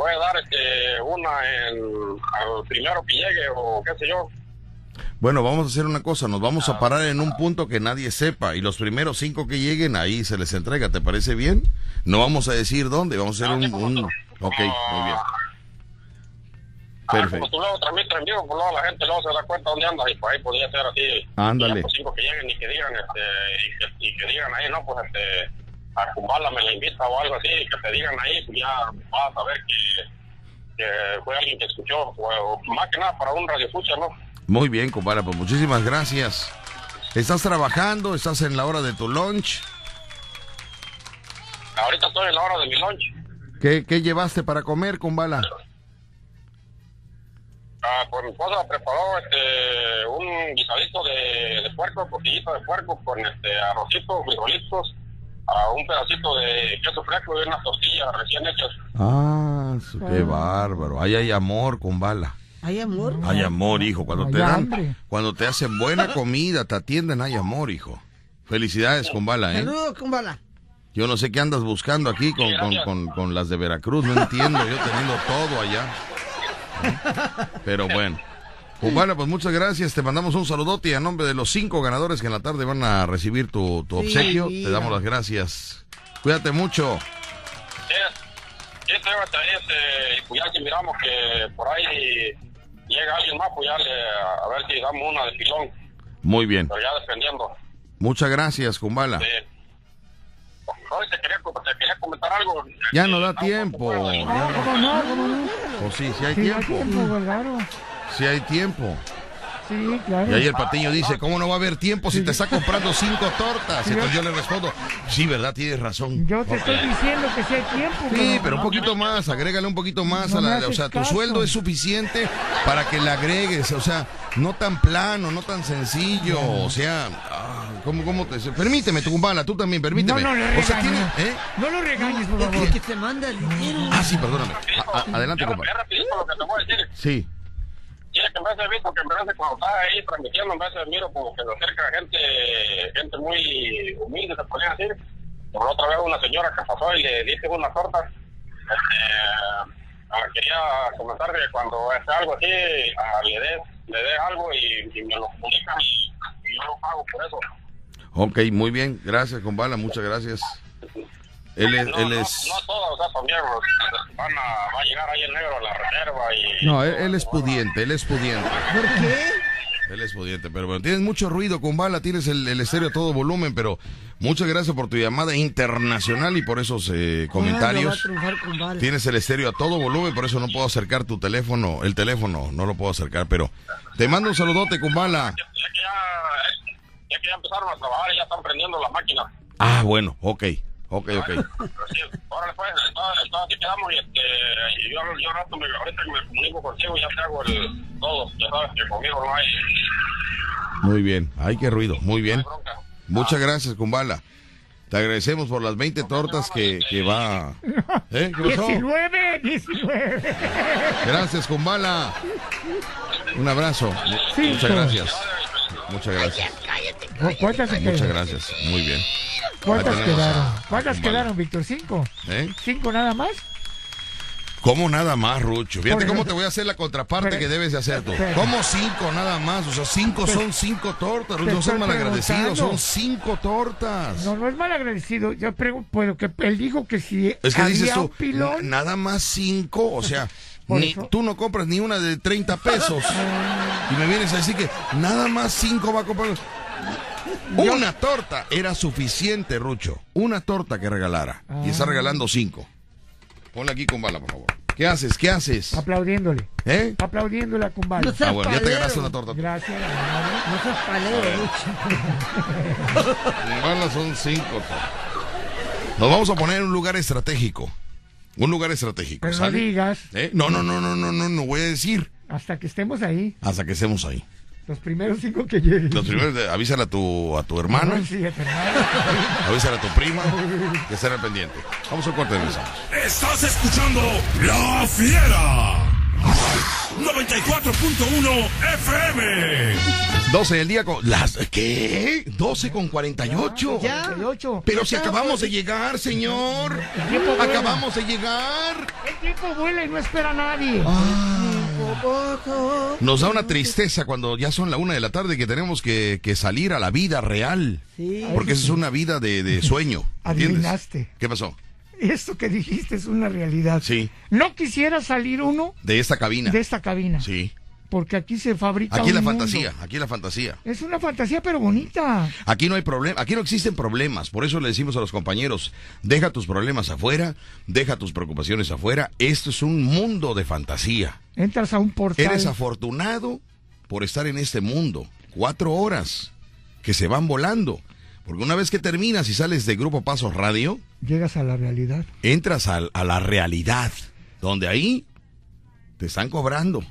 puede dar este, una en, al primero que llegue o qué sé yo. Bueno, vamos a hacer una cosa, nos vamos a parar en un punto que nadie sepa y los primeros cinco que lleguen ahí se les entrega, ¿te parece bien? No vamos a decir dónde, vamos a hacer un... un... Ok, muy bien. Ah, como Perfecto. tú luego transmites en vivo, pues luego la gente luego se da cuenta dónde andas y pues ahí podría ser así. Ándale. Ya, pues, cinco que lleguen y que digan, este, y que, y que digan ahí, no, pues este, a Kumbala me la invita o algo así, que te digan ahí, pues ya vas a ver que, que fue alguien que escuchó, o, más que nada para un radio escucha, ¿no? Muy bien, Kumbala, pues muchísimas gracias. ¿Estás trabajando? ¿Estás en la hora de tu lunch? Ahorita estoy en la hora de mi lunch. ¿Qué, qué llevaste para comer, Kumbala? Ah, pues mi esposa preparó este, un guisadito de, de puerco, costillito de puerco con este arrocito, frijolitos, ah, un pedacito de queso fresco y unas tortillas recién hechas. Ah, su- qué bárbaro. Ahí hay amor, Kumbala. ¿Hay amor? Hay amor, hijo. Cuando Hay te dan, hambre. cuando te hacen buena comida, te atienden, hay amor, hijo. Felicidades, Kumbala, ¿eh? Saludos, Kumbala. Yo no sé qué andas buscando aquí con, con, con, con las de Veracruz, no entiendo, yo teniendo todo allá. Pero bueno. Kumbala, pues muchas gracias, te mandamos un saludote y a nombre de los cinco ganadores que en la tarde van a recibir tu, tu Sí, obsequio, te damos las gracias. Cuídate mucho. Sí, este, ahí, este, y pues ya si miramos que por ahí llega alguien más, pues ya le, a ver si damos una de pilón, Muy bien. pero ya dependiendo. Muchas gracias, Kumbala. Sí. Hoy te quería, te quería comentar algo. Ya no da tiempo. ya no- ¿Cómo no? ¿Cómo no? Pues sí, sí hay Sí, hay tiempo. Sí hay tiempo. Sí, claro. Y ahí el patiño dice, ¿cómo no va a haber tiempo si te está comprando cinco tortas? Y entonces yo le respondo, sí, ¿verdad? Tienes razón. Yo te estoy diciendo que sí hay tiempo. Sí, pero un poquito más, agrégale un poquito más No a la, o sea, tu sueldo es suficiente para que le agregues, o sea, no tan plano, no tan sencillo, o sea, ah, ¿cómo, cómo te, permíteme, tu cumbala, tú también, permíteme. No, no le o sea, regañes. tiene, ¿eh? No lo regañes, por favor. Es que te manda el dinero. Ah, sí, perdóname. A- a- adelante, compa. Es lo que en vez de visto que en vez cuando estás ahí transmitiendo, en vez de miro como que se acerca gente, gente muy humilde, se podría decir. Por otra vez una señora que pasó y le diste una torta. Este, ah, quería comentar que cuando es algo así, ah, le dé le dé algo y, y me lo comunican y, y yo lo pago por eso. Ok, muy bien, gracias, Kumbala, muchas gracias. Él es, no, él es, no todas, o sea, también pues, van a, va a llegar ahí el negro a la reserva y... no, él, él es pudiente, él es pudiente. ¿Por qué? Él es pudiente, pero bueno, tienes mucho ruido, Kumbala, tienes el, el estéreo a todo volumen, pero muchas gracias por tu llamada internacional y por esos eh, comentarios. Tienes el estéreo a todo volumen, por eso no puedo acercar tu teléfono, el teléfono, no lo puedo acercar, pero te mando un saludote, Kumbala. Ya que ya, ya que ya empezaron a trabajar y ya están prendiendo las máquinas. Ah, bueno, ok, ok, ok. Sí, órale pues, así quedamos y, este, yo, yo rato me, ahorita que me comunico contigo ya te hago el todo, ya sabes que conmigo no hay... Muy bien, ay, qué ruido, muy bien. Muchas gracias, Kumbala. Te agradecemos por las 20 tortas que, que va... ¿Eh? ¿Qué pasó? 19, 19. Gracias, Kumbala. Un abrazo. Muchas pues. gracias. Muchas gracias. ¿Cuántas se Muchas gracias. Muy bien. ¿Cuántas quedaron? a- ¿Cuántas quedaron, Víctor? ¿Cinco? ¿Eh? ¿Cinco nada más? ¿Cómo nada más, Rucho? Fíjate Por cómo te voy a hacer la contraparte Pero- que debes de hacer tú. pero- ¿Cómo cinco nada más? O sea, cinco Pero- son cinco tortas, Rucho. No seas malagradecido, son cinco tortas. No, no es mal agradecido. Yo pregunto, pero que él dijo que si Es que había dices un tú, pilón. "N- nada más cinco, o sea, Por ni, eso- tú no compras ni una de 30 pesos. y me vienes a decir que nada más cinco va a comprar. Una torta era suficiente, Rucho. Una torta que regalara. Y está regalando cinco. Ponle aquí con bala, por favor. ¿Qué haces? ¿Qué haces? Aplaudiéndole. ¿Eh? Aplaudiéndole a Kumbala. No Ah, bueno, ya te ganaste una torta. Gracias. No seas palero, Rucho. Balas son cinco. Nos vamos a poner en un lugar estratégico. Un lugar estratégico. Pero no digas ¿Eh? No, no, no, no, no, no, no voy a decir hasta que estemos ahí. hasta que estemos ahí. Los primeros cinco que lleguen. Los primeros, avísale a tu, a tu hermana, No, sí, a tu hermana. avísale a tu prima, que estén al pendiente. Vamos a un corte de. Estás escuchando La Fiera. 94.1 FM. 12 del día con las ¿qué? 12 con 48. Ya. 48. Pero si acabamos de llegar, señor. Acabamos de llegar. El tiempo vuela y no espera a nadie. Nos da una tristeza cuando ya son la una de la tarde que tenemos que, que salir a la vida real. Sí. Porque esa es una vida de, de sueño. ¿entiendes? Adivinaste. ¿Qué pasó? Esto que dijiste es una realidad. Sí, No quisiera salir uno de esta cabina. de esta cabina. Sí. Porque aquí se fabrica Aquí un la mundo. fantasía, aquí la fantasía. Es una fantasía, pero bonita. Aquí no hay problema, aquí no existen problemas. Por eso le decimos a los compañeros, deja tus problemas afuera, deja tus preocupaciones afuera. Esto es un mundo de fantasía. Entras a un portal. Eres afortunado por estar en este mundo. Cuatro horas que se van volando. Porque una vez que terminas y sales de Grupo Pasos Radio, Llegas a la realidad. entras al- a, la realidad, donde ahí te están cobrando.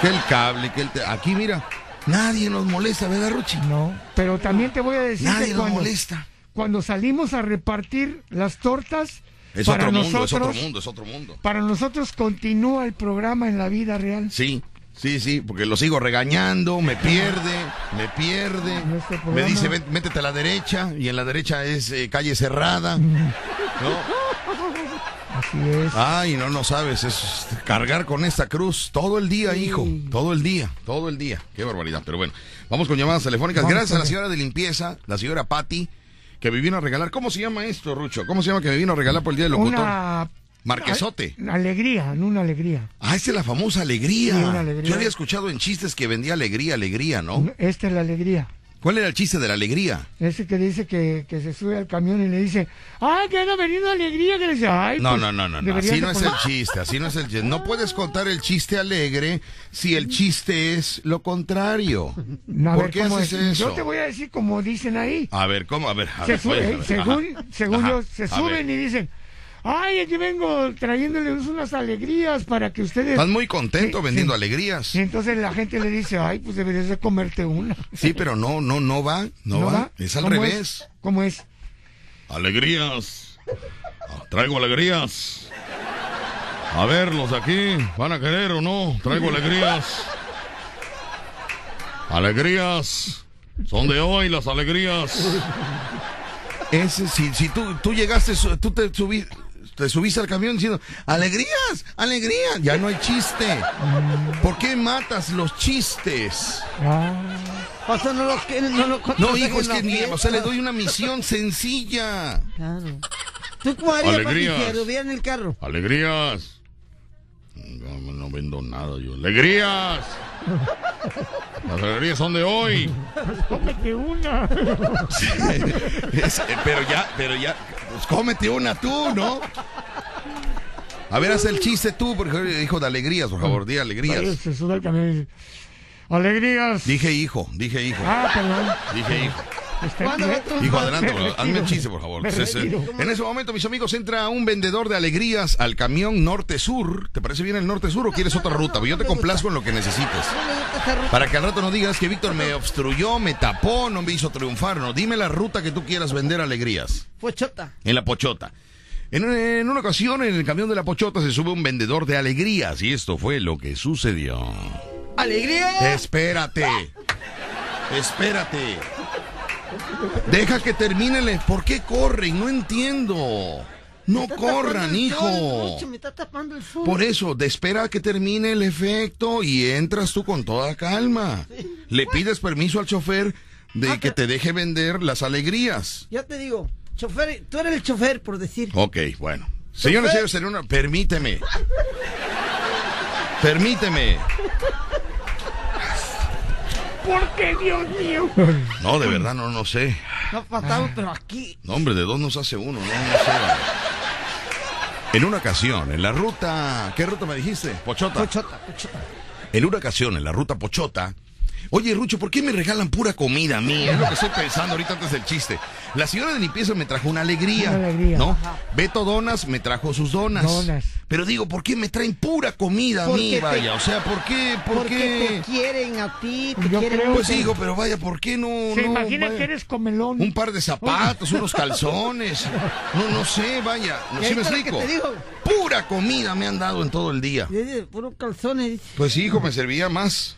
Que el cable, que el... te- Aquí mira, nadie nos molesta, ¿verdad, Ruchi? No. Pero también te voy a decir Nadie que nos molesta. cuando salimos a repartir las tortas, Es para otro mundo, nosotros, es otro mundo, es otro mundo. Para nosotros continúa el programa en la vida real. Sí, sí, sí, porque lo sigo regañando, me pierde, me pierde. Me dice, "Ven, métete a la derecha, y en la derecha es eh, calle cerrada. ¿no? Así es. Ay, no, no sabes, es cargar con esta cruz todo el día, hijo, todo el día, todo el día. Qué barbaridad, pero bueno, vamos con llamadas telefónicas. Vamos Gracias a la señora de limpieza, la señora Patti, que me vino a regalar. ¿Cómo se llama esto, Rucho? ¿Cómo se llama que me vino a regalar por el día del locutor? Una Marquesote. alegría, no una alegría. Ah, esta es la famosa alegría. Sí, una alegría. Yo había escuchado en chistes que vendía alegría, alegría, ¿no? Esta es la alegría. ¿Cuál era el chiste de la alegría? Ese que dice que, que se sube al camión y le dice, ay, que anda venido alegría, que le dice, ay, No, pues, no, no, no, no. Así no es el chiste, así no es el chiste. No puedes contar el chiste alegre si el chiste es lo contrario. No, a ¿Por ver, qué ¿cómo haces es? eso? Yo te voy a decir como dicen ahí. A ver, ¿cómo? A ver, a Se ver, sube- oye, a ver, según según yo, se suben y dicen, ay, aquí vengo trayéndoles unas alegrías para que ustedes... Estás muy contento Sí, vendiendo sí. alegrías. Y entonces la gente le dice, ay, pues deberías de comerte una. Sí, pero no, no, no va, no, va. Es al ¿Cómo revés. ¿Cómo es? Alegrías. Ah, Traigo alegrías. A ver, los de aquí, ¿van a querer o no? Traigo alegrías. Alegrías. Son de hoy las alegrías. Ese, si, si tú, tú llegaste, tú te, subí- te subiste al camión diciendo, alegrías, alegrías, ya no hay chiste. ¿Por qué matas los chistes? O sea, no los quieren, no hijo, es que ni- o sea, le doy una misión sencilla. Claro. ¿Tú cómo harías, papi, Alegrías. hubiera en el carro? Alegrías. No, no vendo nada yo. Alegrías. Las alegrías son de hoy. Cómete una. Es- eh, pero ya, pero ya, pues cómete una tú, ¿no? A ver, haz el chiste tú, porque hijo de alegrías, por favor, di alegrías. Alegrías. Dije hijo, dije hijo. Ah, perdón. Dije hijo. Está ¿Cuándo bien. va tu- Hijo, adelante, hazme el chiste, por favor. En ese momento, mis amigos, entra un vendedor de alegrías al camión norte-sur. ¿Te parece bien el norte-sur o quieres otra ruta? Yo te complazco en lo que necesites. Para que al rato no digas que Víctor me obstruyó, me tapó, no me hizo triunfar. No, dime la ruta que tú quieras vender alegrías. Pochota. En la Pochota. En, en una ocasión, en el camión de la Pochota se sube un vendedor de alegrías y esto fue lo que sucedió. ¡Alegría! Espérate. Espérate. Deja que termine. el- ¿Por qué corren? No entiendo. No corran, hijo. me está tapando el sol. Por eso, de espera a que termine el efecto y entras tú con toda calma. Le pides permiso al chofer de que te deje vender las alegrías. Ya te digo, chofer, tú eres el chofer, por decir. Ok, bueno. Señores, señores, una... Permíteme. Permíteme. ¿Por qué, Dios mío? No, de verdad, no, no sé. No faltamos, pero aquí. No, hombre, de dos nos hace uno, no, no sé. En una ocasión, en la ruta. ¿Qué ruta me dijiste? Pochota. Pochota, pochota. En una ocasión, en la ruta Pochota. Oye, Rucho, ¿por qué me regalan pura comida a mí? Es lo que estoy pensando ahorita antes del chiste. La señora de limpieza me trajo una alegría. Una alegría, ¿No? ajá. Beto Donas me trajo sus donas. Donas. Pero digo, ¿por qué me traen pura comida a mí? Porque te- Vaya, o sea, ¿por qué? ¿Por Porque qué? te quieren a ti, te Yo quieren creo Pues mucho. digo, pero vaya, ¿por qué no? Se no, imagina vaya? que eres comelón. Un par de zapatos, unos calzones. No, no sé, vaya. No sé me que explico. te digo. Pura comida me han dado en todo el día. Puro calzones. dice. Pues sí, hijo, me servía más.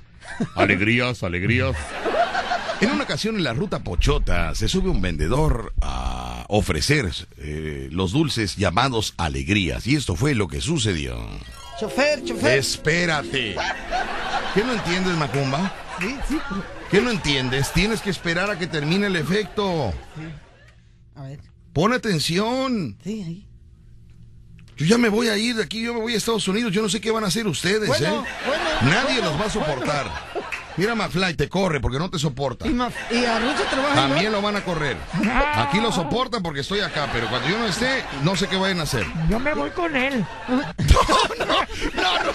Alegrías, alegrías. En una ocasión en la ruta Pochota se sube un vendedor a ofrecer eh, los dulces llamados alegrías. Y esto fue lo que sucedió. Chofer, chofer. Espérate. ¿Qué no entiendes, Macumba? Sí, sí. ¿Qué no entiendes? Tienes que esperar a que termine el efecto. A ver. Pon atención. Sí, ahí. Yo ya me voy a ir de aquí, yo me voy a Estados Unidos, yo no sé qué van a hacer ustedes, Bueno, ¿eh? bueno, Nadie bueno, los va a soportar. Mira, McFly, te corre porque no te soporta. Y, ma- y a Rucho trabaja También igual. lo van a correr. Aquí lo soportan porque estoy acá, pero cuando yo no esté, no sé qué vayan a hacer. Yo me voy con él. No, no,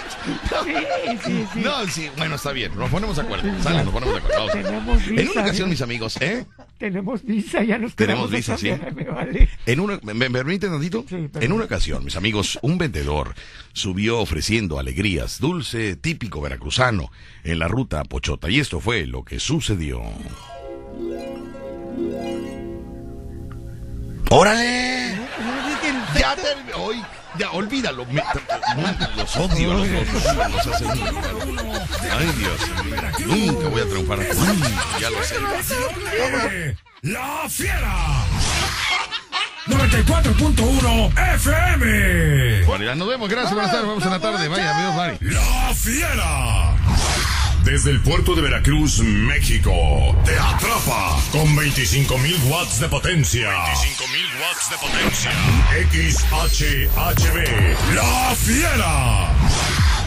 Sí, sí, sí. no, sí, bueno, está bien, nos ponemos de acuerdo. Sale, nos ponemos de acuerdo. Vamos. En una ocasión, ¿eh? mis amigos, ¿eh? Tenemos visa, ya nos Tenemos visa, sí. me vale. En una, ¿Me me permiten tantito? perdón. en una ocasión, mis amigos, un vendedor subió ofreciendo alegrías, dulce típico veracruzano, en la ruta a Pochota. Y esto fue lo que sucedió. ¡Órale! Ya te... Ya, olvídalo. me- los odio, los los hacen. Ay, Dios. Nunca voy a triunfar. Ya lo sé. La Fiera. 94.1 FM. Bueno, ya nos vemos. Gracias, buenas tardes. Vamos en la tarde. Vaya, adiós, Mari. La Fiera. Desde el puerto de Veracruz, México, te atrapa con 25.000 watts de potencia. 25.000 watts de potencia. XHHB, La Fiera.